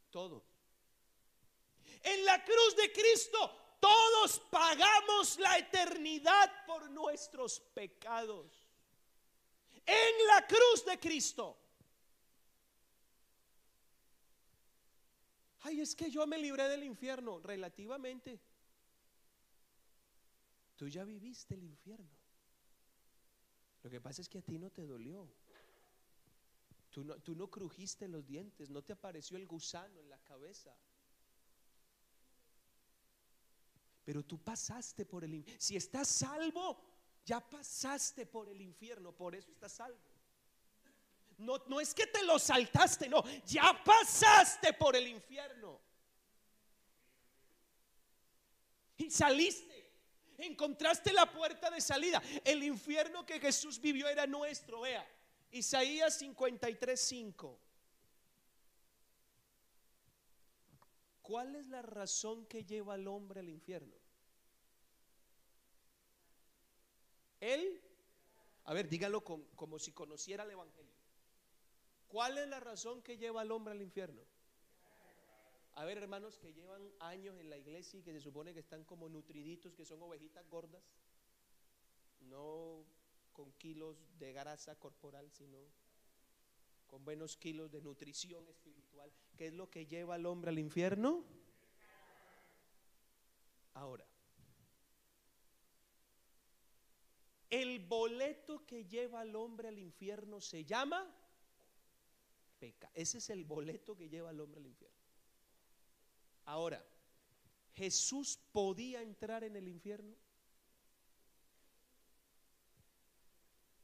S1: Todo. En la cruz de Cristo, todos pagamos la eternidad por nuestros pecados. En la cruz de Cristo. Ay, es que yo me libré del infierno, relativamente. Tú ya viviste el infierno. Lo que pasa es que a ti no te dolió. Tú no, tú no crujiste los dientes, no te apareció el gusano en la cabeza. Pero tú pasaste por el infierno. Si estás salvo, ya pasaste por el infierno, por eso estás salvo. No, no es que te lo saltaste, no, ya pasaste por el infierno. Y saliste, encontraste la puerta de salida. El infierno que Jesús vivió era nuestro, vea. Isaías 53, 5. ¿Cuál es la razón que lleva al hombre al infierno? Él, a ver, dígalo como si conociera el Evangelio. ¿Cuál es la razón que lleva al hombre al infierno? A ver, hermanos que llevan años en la iglesia y que se supone que están como nutriditos, que son ovejitas gordas, no con kilos de grasa corporal, sino con buenos kilos de nutrición espiritual. ¿Qué es lo que lleva al hombre al infierno? Ahora, el boleto que lleva al hombre al infierno se llama peca. Ese es el boleto que lleva al hombre al infierno. Ahora, ¿Jesús podía entrar en el infierno?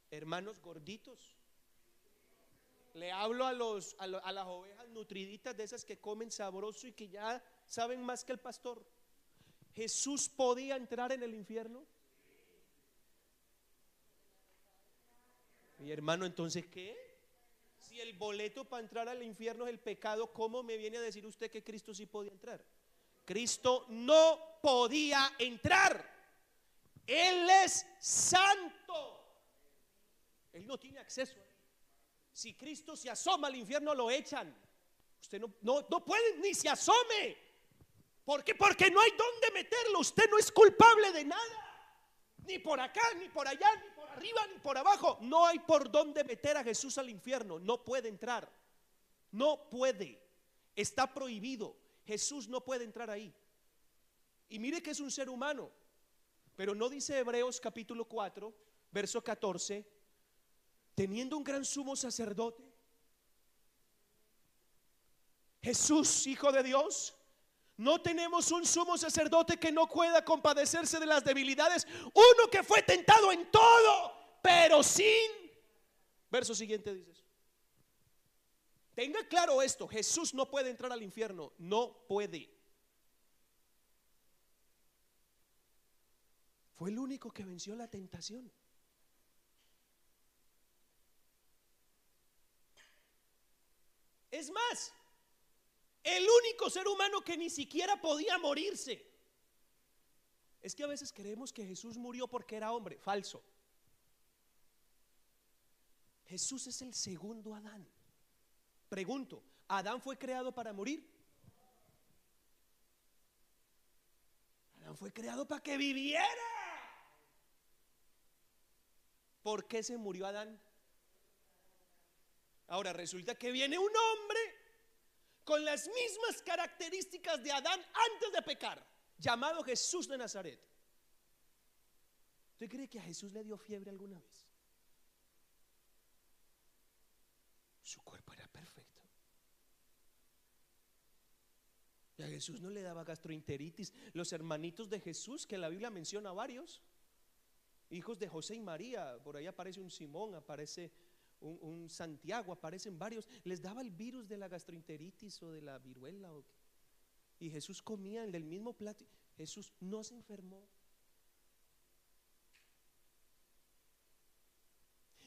S1: Hermanos gorditos. Le hablo a, los, a, a las ovejas nutriditas de esas que comen sabroso y que ya saben más que el pastor. ¿Jesús podía entrar en el infierno? Mi hermano, entonces, ¿qué? Si el boleto para entrar al infierno es el pecado, ¿cómo me viene a decir usted que Cristo sí podía entrar? Cristo no podía entrar. Él es santo. Él no tiene acceso. Si Cristo se asoma al infierno, lo echan. Usted no, no, no puede ni se asome. ¿Por qué? Porque no hay dónde meterlo. Usted no es culpable de nada. Ni por acá, ni por allá, ni arriba ni por abajo. No hay por dónde meter a Jesús al infierno. No puede entrar. No puede. Está prohibido. Jesús no puede entrar ahí. Y mire que es un ser humano. Pero no dice Hebreos capítulo 4, verso 14, teniendo un gran sumo sacerdote. Jesús, Hijo de Dios, no tenemos un sumo sacerdote que no pueda compadecerse de las debilidades. Uno que fue tentado en todo, pero sin... Verso siguiente dice. Tenga claro esto, Jesús no puede entrar al infierno, no puede. Fue el único que venció la tentación. Es más, el único ser humano que ni siquiera podía morirse. Es que a veces creemos que Jesús murió porque era hombre. Falso. Jesús es el segundo Adán. Pregunto, ¿Adán fue creado para morir? Adán fue creado para que viviera. ¿Por qué se murió Adán? Ahora resulta que viene un hombre con las mismas características de Adán antes de pecar, llamado Jesús de Nazaret. ¿Usted cree que a Jesús le dio fiebre alguna vez? Su cuerpo era perfecto. Y a Jesús no le daba gastroenteritis. Los hermanitos de Jesús, que la Biblia menciona varios, hijos de José y María, por ahí aparece un Simón, aparece un, Santiago, aparecen varios, les daba el virus de la gastroenteritis o de la viruela. y Jesús comía en el mismo plato. Jesús no se enfermó.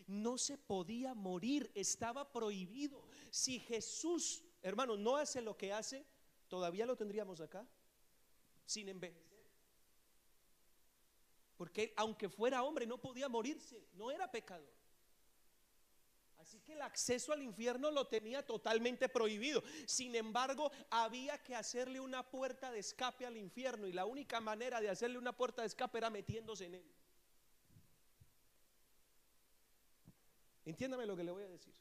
S1: No se podía morir, estaba prohibido. Si Jesús, hermano, no hace lo que hace, todavía lo tendríamos acá, sin envejecer. Porque aunque fuera hombre no podía morirse, no era pecador. Así que el acceso al infierno lo tenía totalmente prohibido. Sin embargo, había que hacerle una puerta de escape al infierno y la única manera de hacerle una puerta de escape era metiéndose en él. Entiéndame lo que le voy a decir.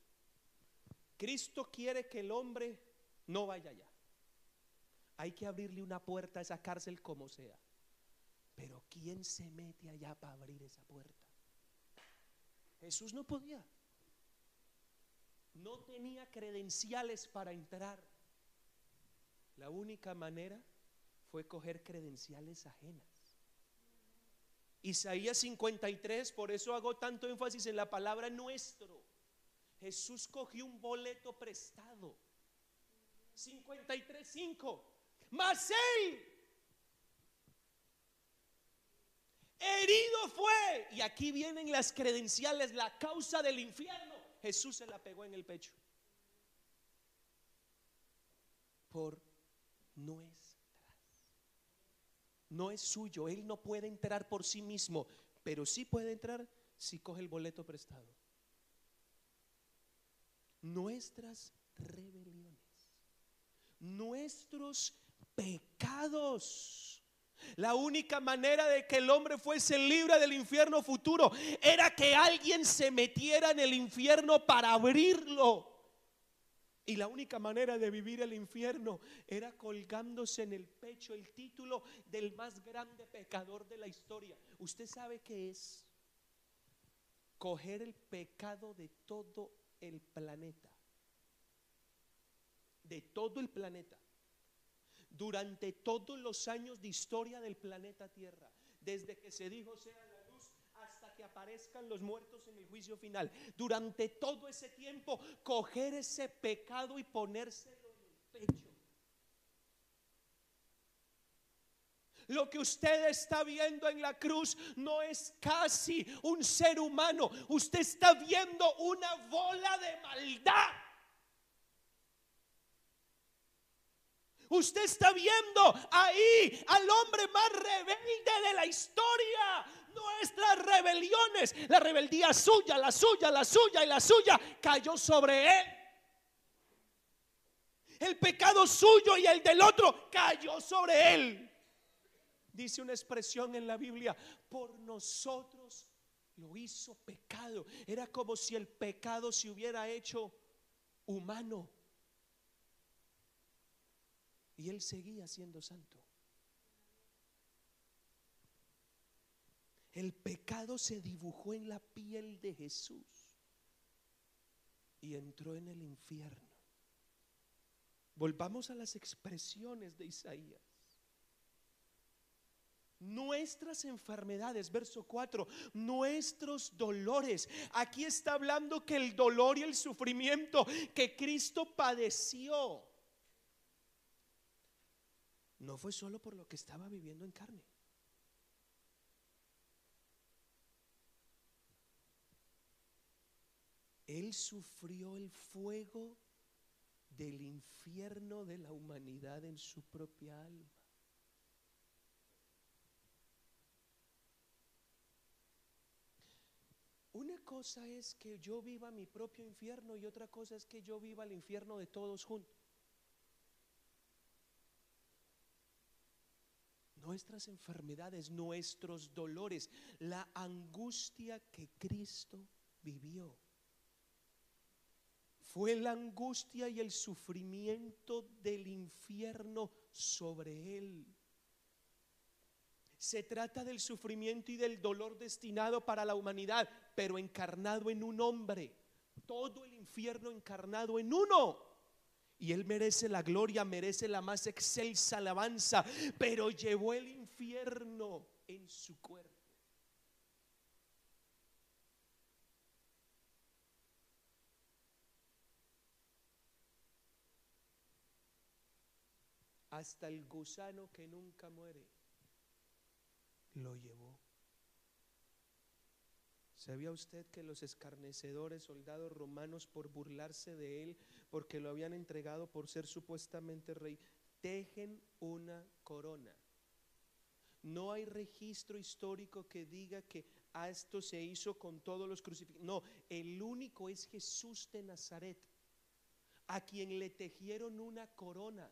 S1: Cristo quiere que el hombre no vaya allá. Hay que abrirle una puerta a esa cárcel como sea. Pero ¿quién se mete allá para abrir esa puerta? Jesús no podía. No tenía credenciales para entrar. La única manera fue coger credenciales ajenas. Isaías 53, por eso hago tanto énfasis en la palabra nuestro. Jesús cogió un boleto prestado. 53, 5. Mas él herido fue. Y aquí vienen las credenciales, la causa del infierno. Jesús se la pegó en el pecho. Por nuestras. No es suyo, él no puede entrar por sí mismo, pero sí puede entrar si coge el boleto prestado. Nuestras rebeliones, nuestros pecados. La única manera de que el hombre fuese libre del infierno futuro era que alguien se metiera en el infierno para abrirlo. Y la única manera de vivir el infierno era colgándose en el pecho el título del más grande pecador de la historia. ¿Usted sabe qué es? Coger el pecado de todo el planeta. De todo el planeta durante todos los años de historia del planeta Tierra, desde que se dijo sea la luz hasta que aparezcan los muertos en el juicio final, durante todo ese tiempo, coger ese pecado y ponérselo en el pecho. Lo que usted está viendo en la cruz no es casi un ser humano. Usted está viendo una bola de maldad. Usted está viendo ahí al hombre más rebelde de la historia. Nuestras rebeliones, la rebeldía suya, la suya, la suya y la suya cayó sobre él. El pecado suyo y el del otro cayó sobre él. Dice una expresión en la Biblia, por nosotros lo hizo pecado. Era como si el pecado se hubiera hecho humano. Y él seguía siendo santo. El pecado se dibujó en la piel de Jesús y entró en el infierno. Volvamos a las expresiones de Isaías. Nuestras enfermedades, verso 4, nuestros dolores. Aquí está hablando que el dolor y el sufrimiento que Cristo padeció no fue solo por lo que estaba viviendo en carne. Él sufrió el fuego del infierno de la humanidad en su propia alma. Una cosa es que yo viva mi propio infierno y otra cosa es que yo viva el infierno de todos juntos. Nuestras enfermedades, nuestros dolores, la angustia que Cristo vivió. Fue la angustia y el sufrimiento del infierno sobre él. Se trata del sufrimiento y del dolor destinado para la humanidad, pero encarnado en un hombre. Todo el infierno encarnado en uno. Y Él merece la gloria, merece la más excelsa alabanza, pero llevó el infierno en su cuerpo. Hasta el gusano que nunca muere lo llevó. ¿Sabía usted que los escarnecedores soldados romanos por burlarse de él, porque lo habían entregado por ser supuestamente rey, tejen una corona. No hay registro histórico que diga que a esto se hizo con todos los crucificados. No, el único es Jesús de Nazaret, a quien le tejieron una corona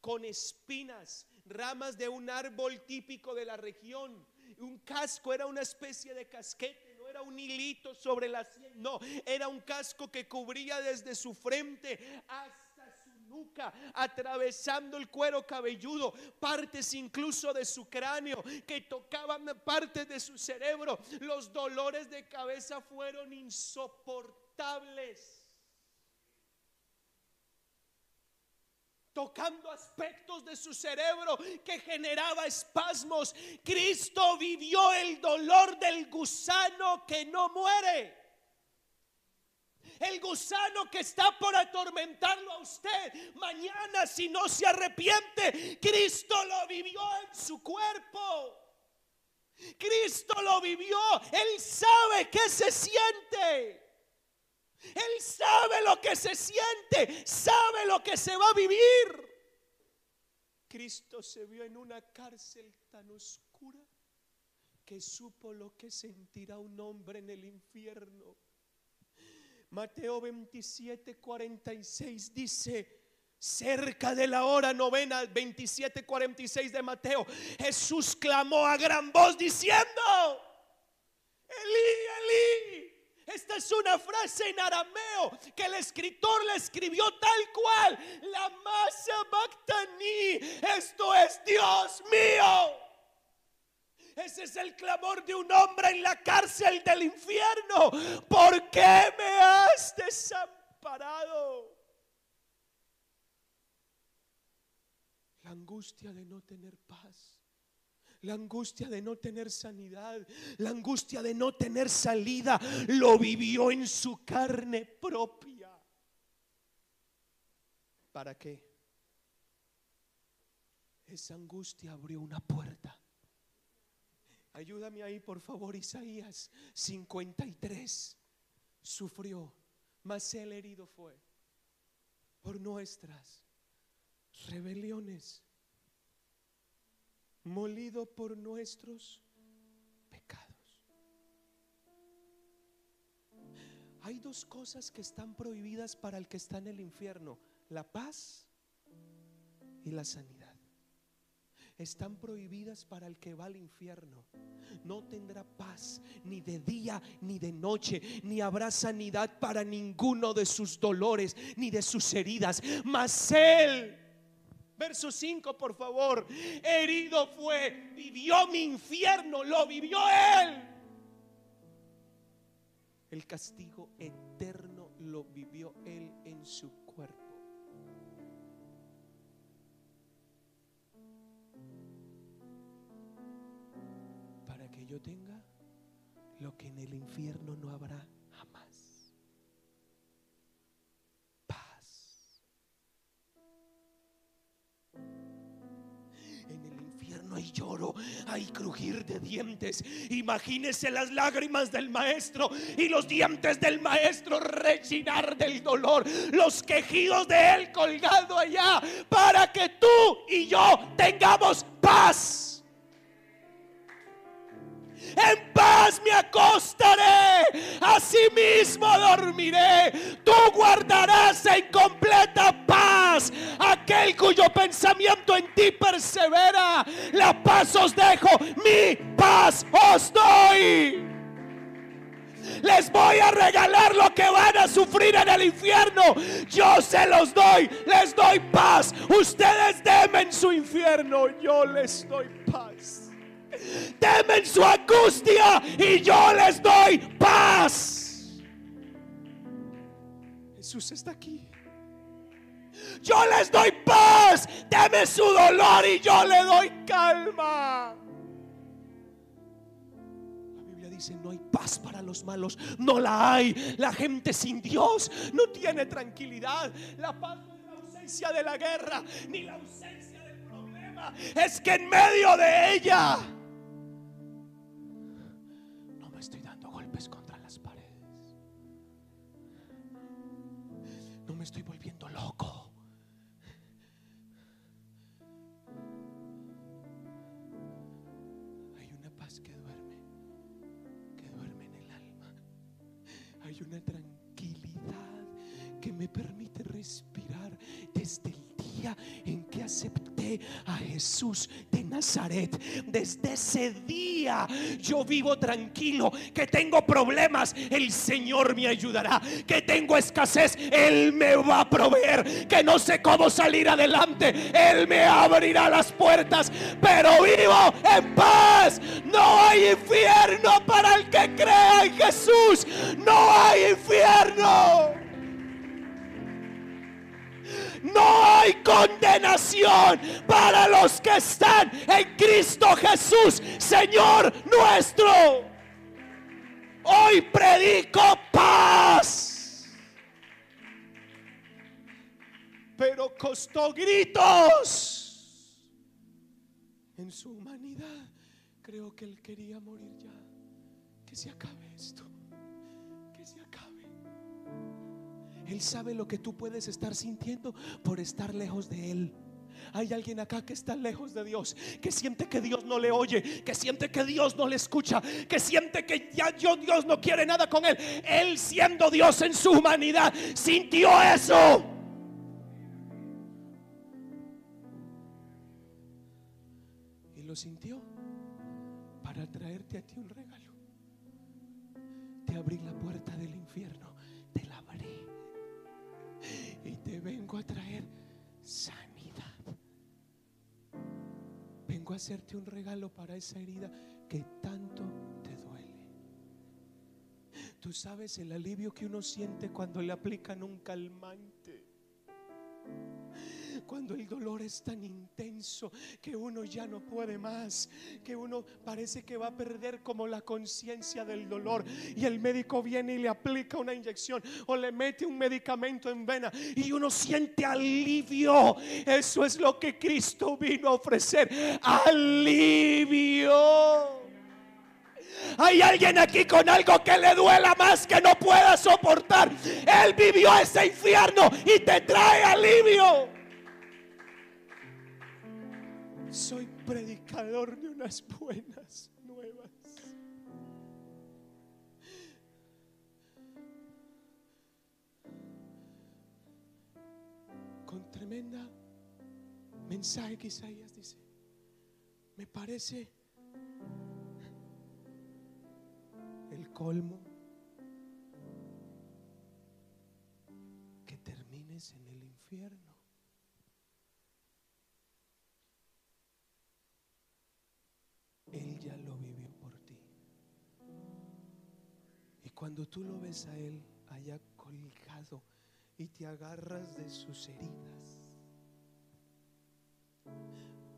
S1: con espinas, ramas de un árbol típico de la región. Un casco era una especie de casquete, era un hilito sobre la sien, no, era un casco que cubría desde su frente hasta su nuca, atravesando el cuero cabelludo, partes incluso de su cráneo, que tocaban partes de su cerebro. Los dolores de cabeza fueron insoportables. Tocando aspectos de su cerebro que generaba espasmos. Cristo vivió el dolor del gusano que no muere. El gusano que está por atormentarlo a usted mañana si no se arrepiente, Cristo lo vivió en su cuerpo. Cristo lo vivió. Él sabe que se siente. Él sabe lo que se siente, sabe lo que se va a vivir. Cristo se vio en una cárcel tan oscura que supo lo que sentirá un hombre en el infierno. Mateo 27, 46 dice, cerca de la hora novena, 27, 46 de Mateo, Jesús clamó a gran voz diciendo, Elí, Elí, esta es una frase en arameo que el escritor la escribió tal cual. La masa bactaní. Esto es Dios mío. Ese es el clamor de un hombre en la cárcel del infierno. ¿Por qué me has desamparado? La angustia de no tener paz la angustia de no tener sanidad, la angustia de no tener salida, lo vivió en su carne propia. ¿Para qué? Esa angustia abrió una puerta. Ayúdame ahí, por favor, Isaías 53. Sufrió, mas el herido fue por nuestras rebeliones molido por nuestros pecados. Hay dos cosas que están prohibidas para el que está en el infierno, la paz y la sanidad. Están prohibidas para el que va al infierno. No tendrá paz ni de día ni de noche, ni habrá sanidad para ninguno de sus dolores ni de sus heridas. Mas Él Verso 5, por favor. Herido fue, vivió mi infierno, lo vivió Él. El castigo eterno lo vivió Él en su cuerpo. Para que yo tenga lo que en el infierno no habrá lloro, hay crujir de dientes. Imagínese las lágrimas del maestro y los dientes del maestro rechinar del dolor, los quejidos de él colgado allá, para que tú y yo tengamos paz. Paz me acostaré, asimismo dormiré. Tú guardarás en completa paz aquel cuyo pensamiento en ti persevera. La paz os dejo, mi paz os doy. Les voy a regalar lo que van a sufrir en el infierno. Yo se los doy, les doy paz. Ustedes temen su infierno, yo les doy temen su angustia y yo les doy paz. Jesús está aquí. Yo les doy paz, teme su dolor y yo le doy calma. La Biblia dice, no hay paz para los malos, no la hay. La gente sin Dios no tiene tranquilidad. La paz no es la ausencia de la guerra, ni la ausencia del problema. Es que en medio de ella no me estoy volviendo loco. Hay una paz que duerme, que duerme en el alma. Hay una tranquilidad que me permite respirar desde el día en que acepté a Jesús de Nazaret. Desde ese día yo vivo tranquilo. Que tengo problemas, el Señor me ayudará. Que tengo escasez, Él me va a proveer. Que no sé cómo salir adelante, Él me abrirá las puertas. Pero vivo en paz. No hay infierno para el que crea en Jesús. No hay infierno. Hay condenación para los que están en Cristo Jesús, Señor nuestro. Hoy predico paz. Pero costó gritos. En su humanidad creo que él quería morir ya. Que se acabe esto. Él sabe lo que tú puedes estar sintiendo por estar lejos de Él. Hay alguien acá que está lejos de Dios, que siente que Dios no le oye, que siente que Dios no le escucha, que siente que ya yo, Dios no quiere nada con él. Él siendo Dios en su humanidad, sintió eso. Y lo sintió para traerte a ti un regalo. Te abrí la puerta del infierno, y te vengo a traer sanidad. Vengo a hacerte un regalo para esa herida que tanto te duele. Tú sabes el alivio que uno siente cuando le aplican un calmante. Cuando el dolor es tan intenso que uno ya no puede más, que uno parece que va a perder como la conciencia del dolor y el médico viene y le aplica una inyección o le mete un medicamento en vena y uno siente alivio. Eso es lo que Cristo vino a ofrecer, alivio. Hay alguien aquí con algo que le duela más que no pueda soportar. Él vivió ese infierno y te trae alivio. Soy predicador de unas buenas nuevas. Con tremenda mensaje que Isaías dice, me parece el colmo que termines en el infierno. Cuando tú lo ves a Él allá colgado y te agarras de sus heridas,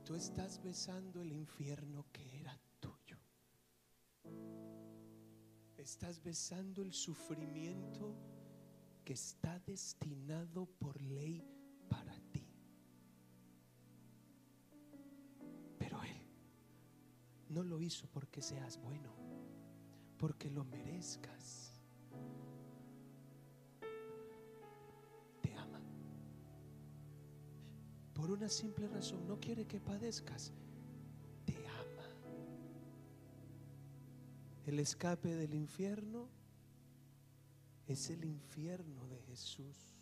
S1: tú estás besando el infierno que era tuyo. Estás besando el sufrimiento que está destinado por ley para ti. Pero Él no lo hizo porque seas bueno, porque lo merezcas. Te ama. Por una simple razón, no quiere que padezcas. Te ama. El escape del infierno es el infierno de Jesús.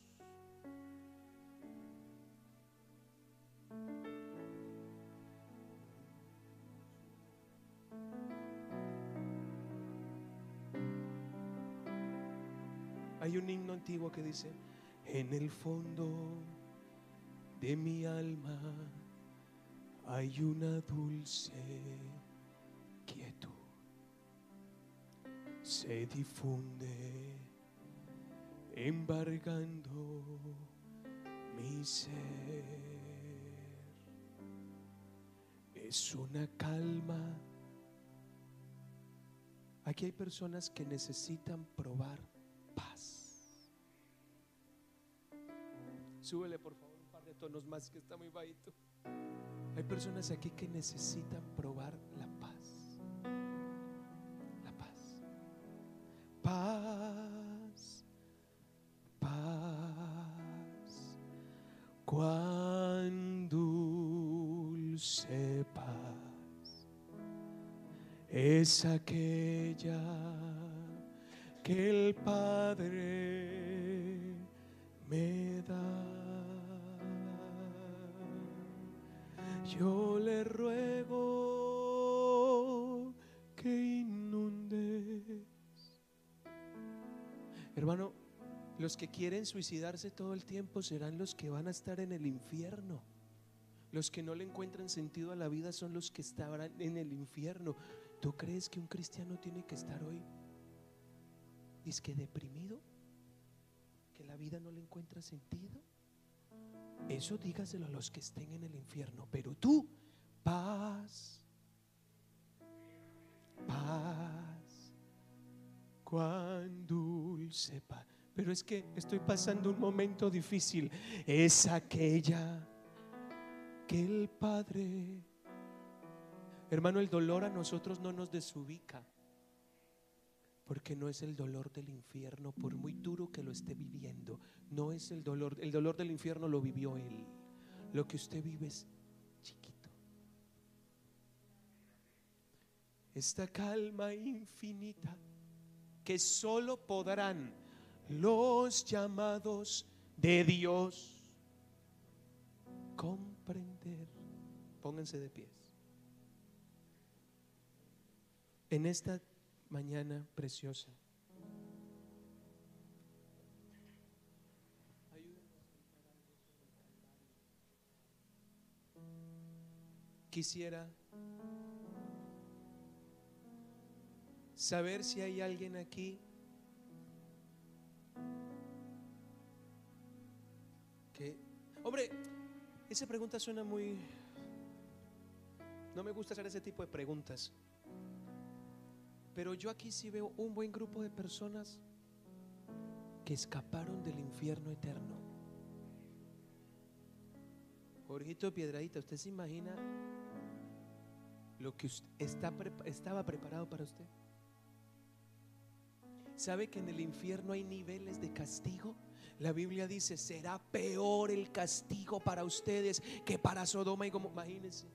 S1: Antiguo que dice, en el fondo de mi alma hay una dulce quietud. Se difunde embargando mi ser. Es una calma. Aquí hay personas que necesitan probar Súbele por favor un par de tonos más que está muy bajito. Hay personas aquí que necesitan probar la paz. La paz. Paz. Paz. Cuán dulce paz es aquella que el Padre me da. Yo le ruego que inundes. Hermano, los que quieren suicidarse todo el tiempo serán los que van a estar en el infierno. Los que no le encuentran sentido a la vida son los que estarán en el infierno. ¿Tú crees que un cristiano tiene que estar hoy? ¿Es que deprimido? ¿Que la vida no le encuentra sentido? Eso dígaselo a los que estén en el infierno. Pero tú, paz, paz, cuán dulce paz. Pero es que estoy pasando un momento difícil. Es aquella que el Padre, hermano, el dolor a nosotros no nos desubica. Porque no es el dolor del infierno, por muy duro que lo esté viviendo. No es el dolor. El dolor del infierno lo vivió Él. Lo que usted vive es chiquito. Esta calma infinita que solo podrán los llamados de Dios comprender. Pónganse de pies. En esta mañana preciosa. Quisiera saber si hay alguien aquí que, hombre, esa pregunta suena muy... No me gusta hacer ese tipo de preguntas. Pero yo aquí sí veo un buen grupo de personas que escaparon del infierno eterno. Jorgito Piedradita, ¿usted se imagina lo que está, estaba preparado para usted? ¿Sabe que en el infierno hay niveles de castigo? La Biblia dice, será peor el castigo para ustedes que para Sodoma y Gomorra. Imagínense.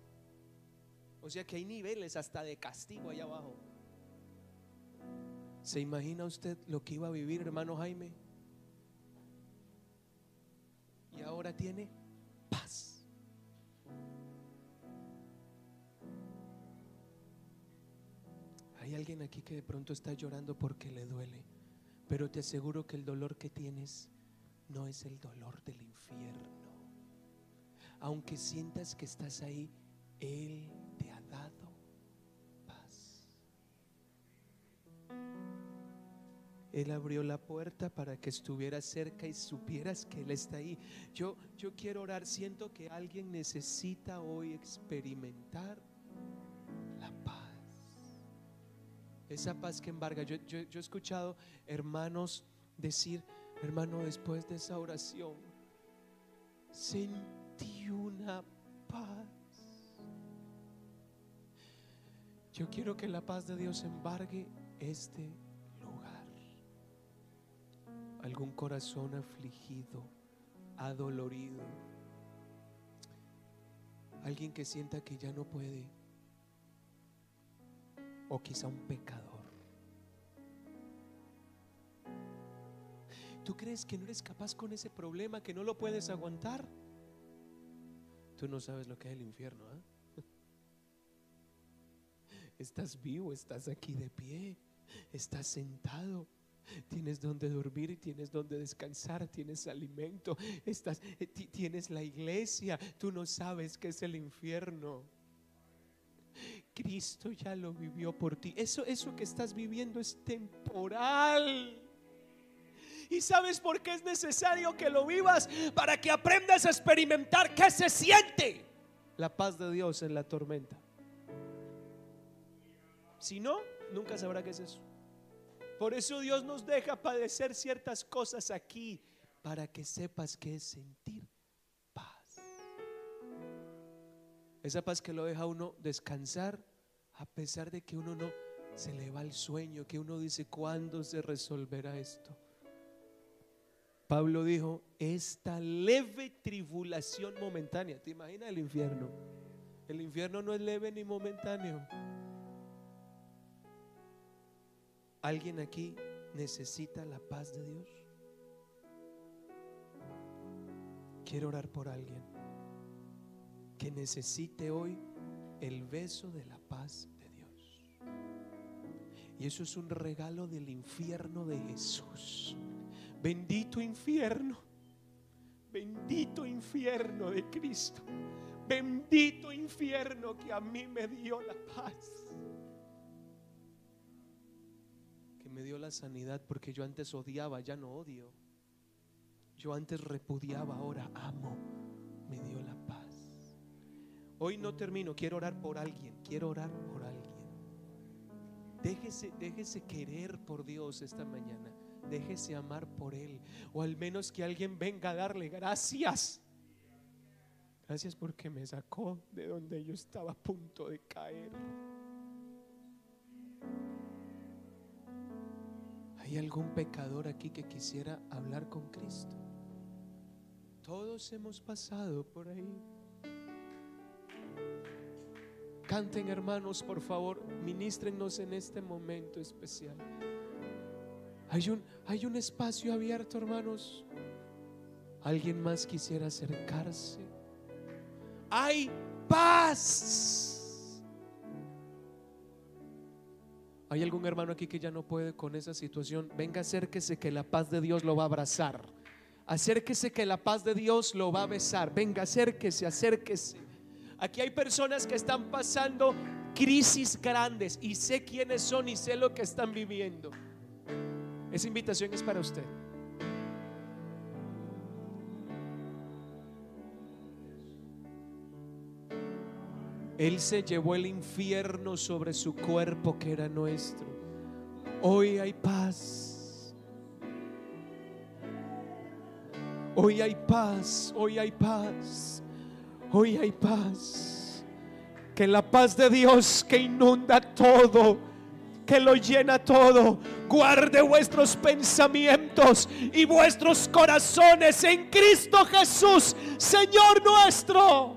S1: O sea que hay niveles hasta de castigo allá abajo. ¿Se imagina usted lo que iba a vivir, hermano Jaime? Y ahora tiene paz. Hay alguien aquí que de pronto está llorando porque le duele, pero te aseguro que el dolor que tienes no es el dolor del infierno. Aunque sientas que estás ahí, Él Él abrió la puerta para que estuvieras cerca y supieras que Él está ahí. Yo, yo quiero orar, siento que alguien necesita hoy experimentar la paz. Esa paz que embarga. Yo, yo, yo he escuchado hermanos decir, hermano, después de esa oración, sentí una paz. Yo quiero que la paz de Dios embargue este algún corazón afligido, adolorido, alguien que sienta que ya no puede, o quizá un pecador. ¿Tú crees que no eres capaz con ese problema, que no lo puedes aguantar? Tú no sabes lo que es el infierno. ¿eh? Estás vivo, estás aquí de pie, estás sentado Tienes donde dormir, tienes donde descansar, tienes alimento, estás, eh, tienes la iglesia. Tú no sabes qué es el infierno. Cristo ya lo vivió por ti. Eso, eso que estás viviendo es temporal. ¿Y sabes por qué es necesario que lo vivas? Para que aprendas a experimentar qué se siente la paz de Dios en la tormenta. Si no, nunca sabrá qué es eso. Por eso Dios nos deja padecer ciertas cosas aquí para que sepas que es sentir paz. Esa paz que lo deja uno descansar a pesar de que uno no se le va el sueño, que uno dice, ¿cuándo se resolverá esto? Pablo dijo, esta leve tribulación momentánea, ¿te imaginas el infierno? El infierno no es leve ni momentáneo. ¿Alguien aquí necesita la paz de Dios? Quiero orar por alguien que necesite hoy el beso de la paz de Dios. Y eso es un regalo del infierno de Jesús. Bendito infierno. Bendito infierno de Cristo. Bendito infierno que a mí me dio la paz. Me dio la sanidad porque yo antes odiaba, ya no odio. Yo antes repudiaba, ahora amo. Me dio la paz. Hoy no termino, quiero orar por alguien, quiero orar por alguien. Déjese, déjese querer por Dios esta mañana. Déjese amar por Él. O al menos que alguien venga a darle gracias. Gracias porque me sacó de donde yo estaba a punto de caer. ¿Hay algún pecador aquí que quisiera hablar con Cristo? Todos hemos pasado por ahí. Canten hermanos, por favor, ministrennos en este momento especial. Hay un, hay un espacio abierto, hermanos. ¿Alguien más quisiera acercarse? Hay paz. ¿Hay algún hermano aquí que ya no puede con esa situación? Venga, acérquese que la paz de Dios lo va a abrazar. Acérquese que la paz de Dios lo va a besar. Venga, acérquese, acérquese. Aquí hay personas que están pasando crisis grandes y sé quiénes son y sé lo que están viviendo. Esa invitación es para usted. Él se llevó el infierno sobre su cuerpo que era nuestro. Hoy hay paz. Hoy hay paz, hoy hay paz, hoy hay paz. Que la paz de Dios que inunda todo, que lo llena todo, guarde vuestros pensamientos y vuestros corazones en Cristo Jesús, Señor nuestro.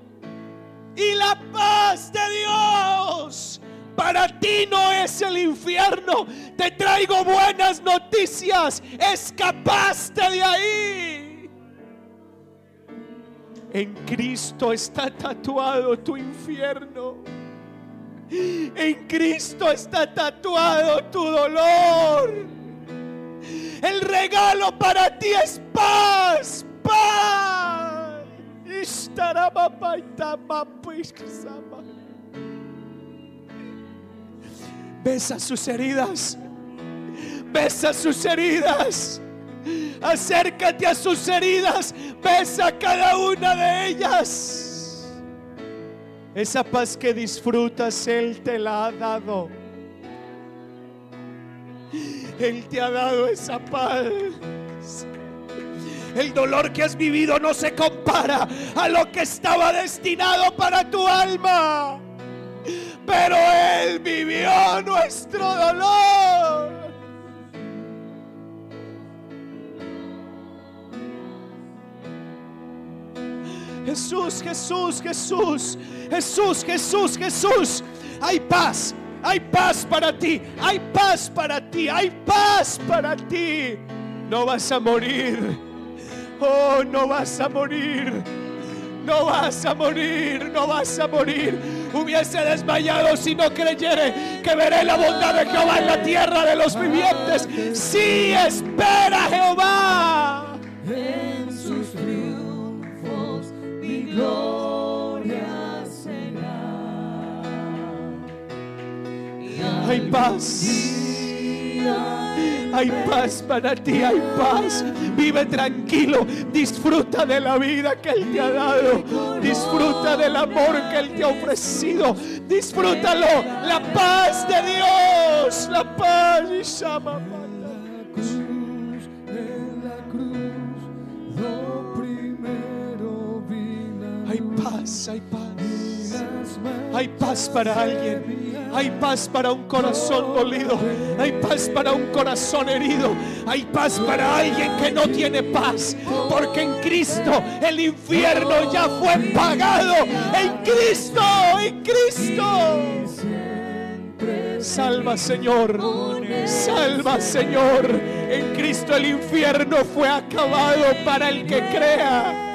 S1: Y la paz de Dios para ti no es el infierno. Te traigo buenas noticias. Escapaste de ahí. En Cristo está tatuado tu infierno. En Cristo está tatuado tu dolor. El regalo para ti es paz, paz. Besa sus heridas. Besa sus heridas. Acércate a sus heridas. Besa cada una de ellas. Esa paz que disfrutas, Él te la ha dado. Él te ha dado esa paz. El dolor que has vivido no se compara a lo que estaba destinado para tu alma. Pero Él vivió nuestro dolor. Jesús, Jesús, Jesús, Jesús, Jesús, Jesús. Hay paz, hay paz para ti, hay paz para ti, hay paz para ti. No vas a morir Oh, no vas a morir. No vas a morir, no vas a morir. Hubiese desmayado si no creyere que veré la bondad de Jehová en la tierra de los vivientes. Sí, espera Jehová. En sus triunfos mi gloria será. Hay paz. Hay paz para ti, hay paz. Vive tranquilo, disfruta de la vida que Él te ha dado. Disfruta del amor que Él te ha ofrecido. Disfrútalo. La paz de Dios, la paz. Y Hay paz, hay paz. Hay paz para alguien. Hay paz para un corazón dolido. Hay paz para un corazón herido. Hay paz para alguien que no tiene paz. Porque en Cristo el infierno ya fue pagado. En Cristo, en Cristo.
S2: Salva, Señor. Salva, Señor. En Cristo el infierno fue acabado para el que crea.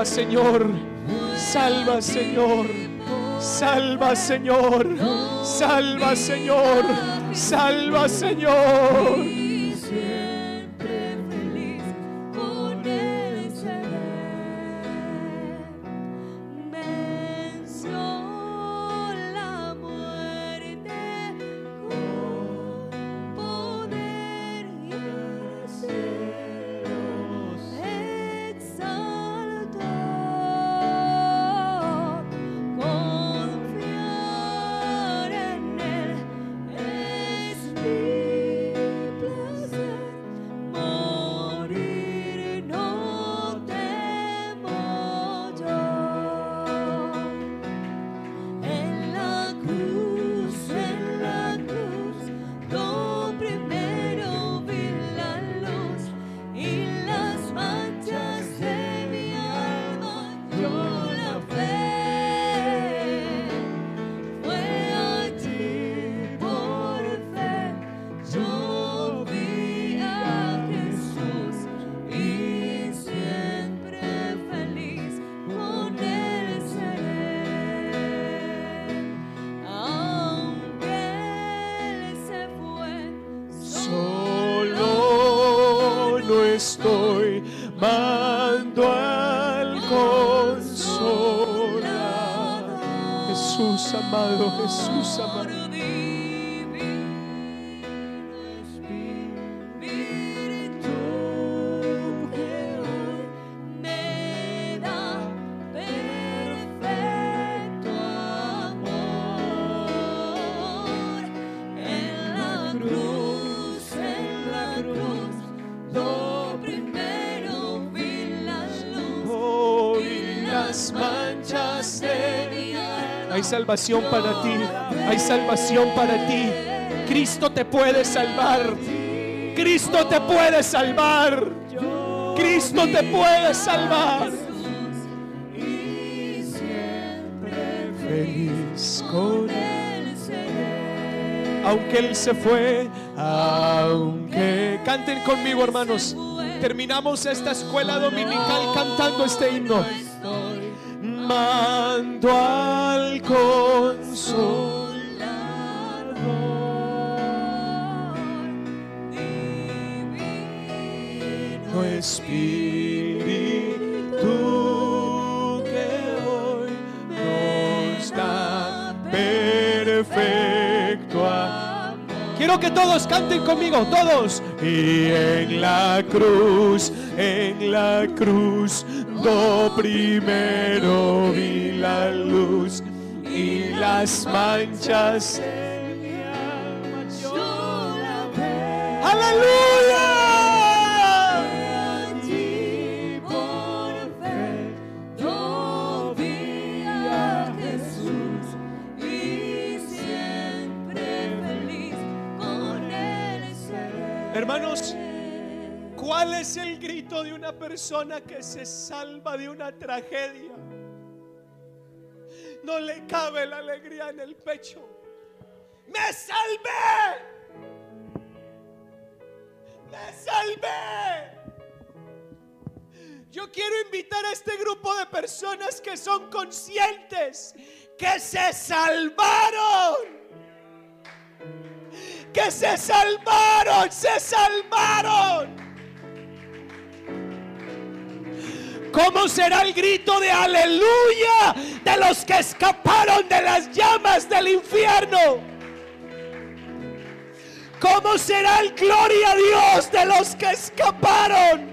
S2: Salva, Señor. Salva, Señor. Salva, Señor. Salva, Señor. Salva, Señor. Al consolador. Jesús amado, Jesús amado. Salvación para ti, hay salvación para ti. Cristo te puede salvar. Cristo te puede salvar. Cristo te puede salvar.
S1: Y
S2: Feliz con
S1: él
S2: aunque Él se fue, aunque canten conmigo hermanos. Terminamos esta escuela dominical cantando este himno. Mando al consolador. Divino Espíritu que hoy nos da perfecto. Quiero que todos canten conmigo, todos. Y en la cruz, en la cruz, do primero vi la luz y las manchas de mi alma yo
S1: la
S2: ¡Aleluya! ¿Cuál es el grito de una persona que se salva de una tragedia? No le cabe la alegría en el pecho. ¡Me salvé! ¡Me salvé! Yo quiero invitar a este grupo de personas que son conscientes que se salvaron que se salvaron, se salvaron. ¿Cómo será el grito de aleluya de los que escaparon de las llamas del infierno?
S1: ¿Cómo será el gloria a Dios de los que escaparon?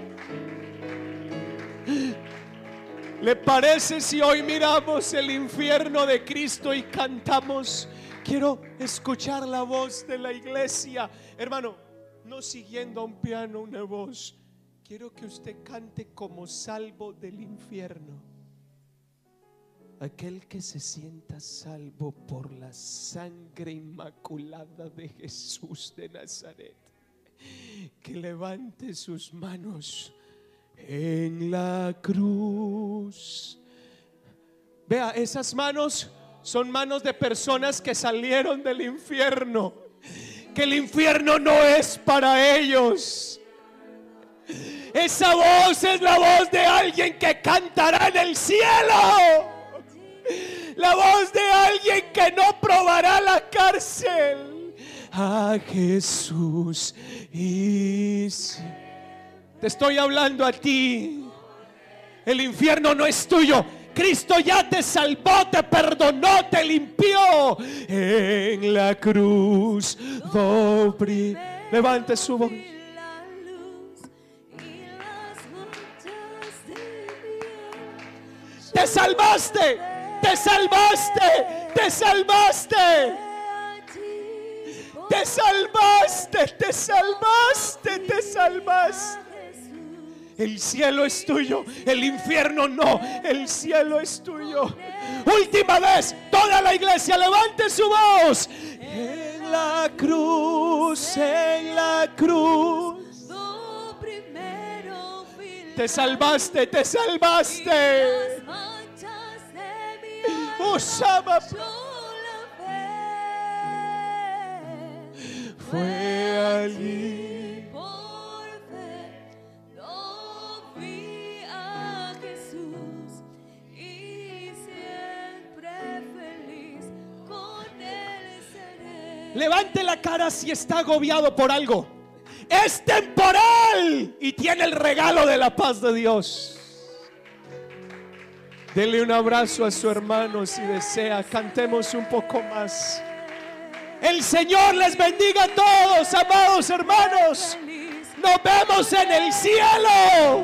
S1: ¿Le parece si hoy miramos el infierno de Cristo y cantamos? Quiero escuchar la voz de la iglesia. Hermano, no siguiendo a un piano una voz. Quiero que usted cante como salvo del infierno. Aquel que se sienta salvo por la sangre inmaculada de Jesús de Nazaret. Que levante sus manos en la cruz. Vea, esas manos son manos de personas que salieron del infierno. Que el infierno no es para ellos. Esa voz es la voz de alguien que cantará en el cielo. La voz de alguien que no probará la cárcel. A Jesús y te estoy hablando a ti. El infierno no es tuyo. Cristo ya te salvó, te perdonó, te limpió en la cruz. Doble. Levante su voz. Te salvaste, te salvaste, te salvaste. Te salvaste, te salvaste, te salvaste. El cielo es tuyo, el infierno no, el cielo es tuyo. Última vez, toda la iglesia levante su voz. En la cruz, en la cruz. Te salvaste, te salvaste.
S2: alma.
S1: Oh, fue allí.
S2: por fe no vi a Jesús y siempre feliz con él seré.
S1: Levante la cara si está agobiado por algo. Es temporal y tiene el regalo de la paz de Dios. Dele un abrazo a su hermano si desea. Cantemos un poco más. El Señor les bendiga a todos, amados hermanos. Nos vemos en el cielo.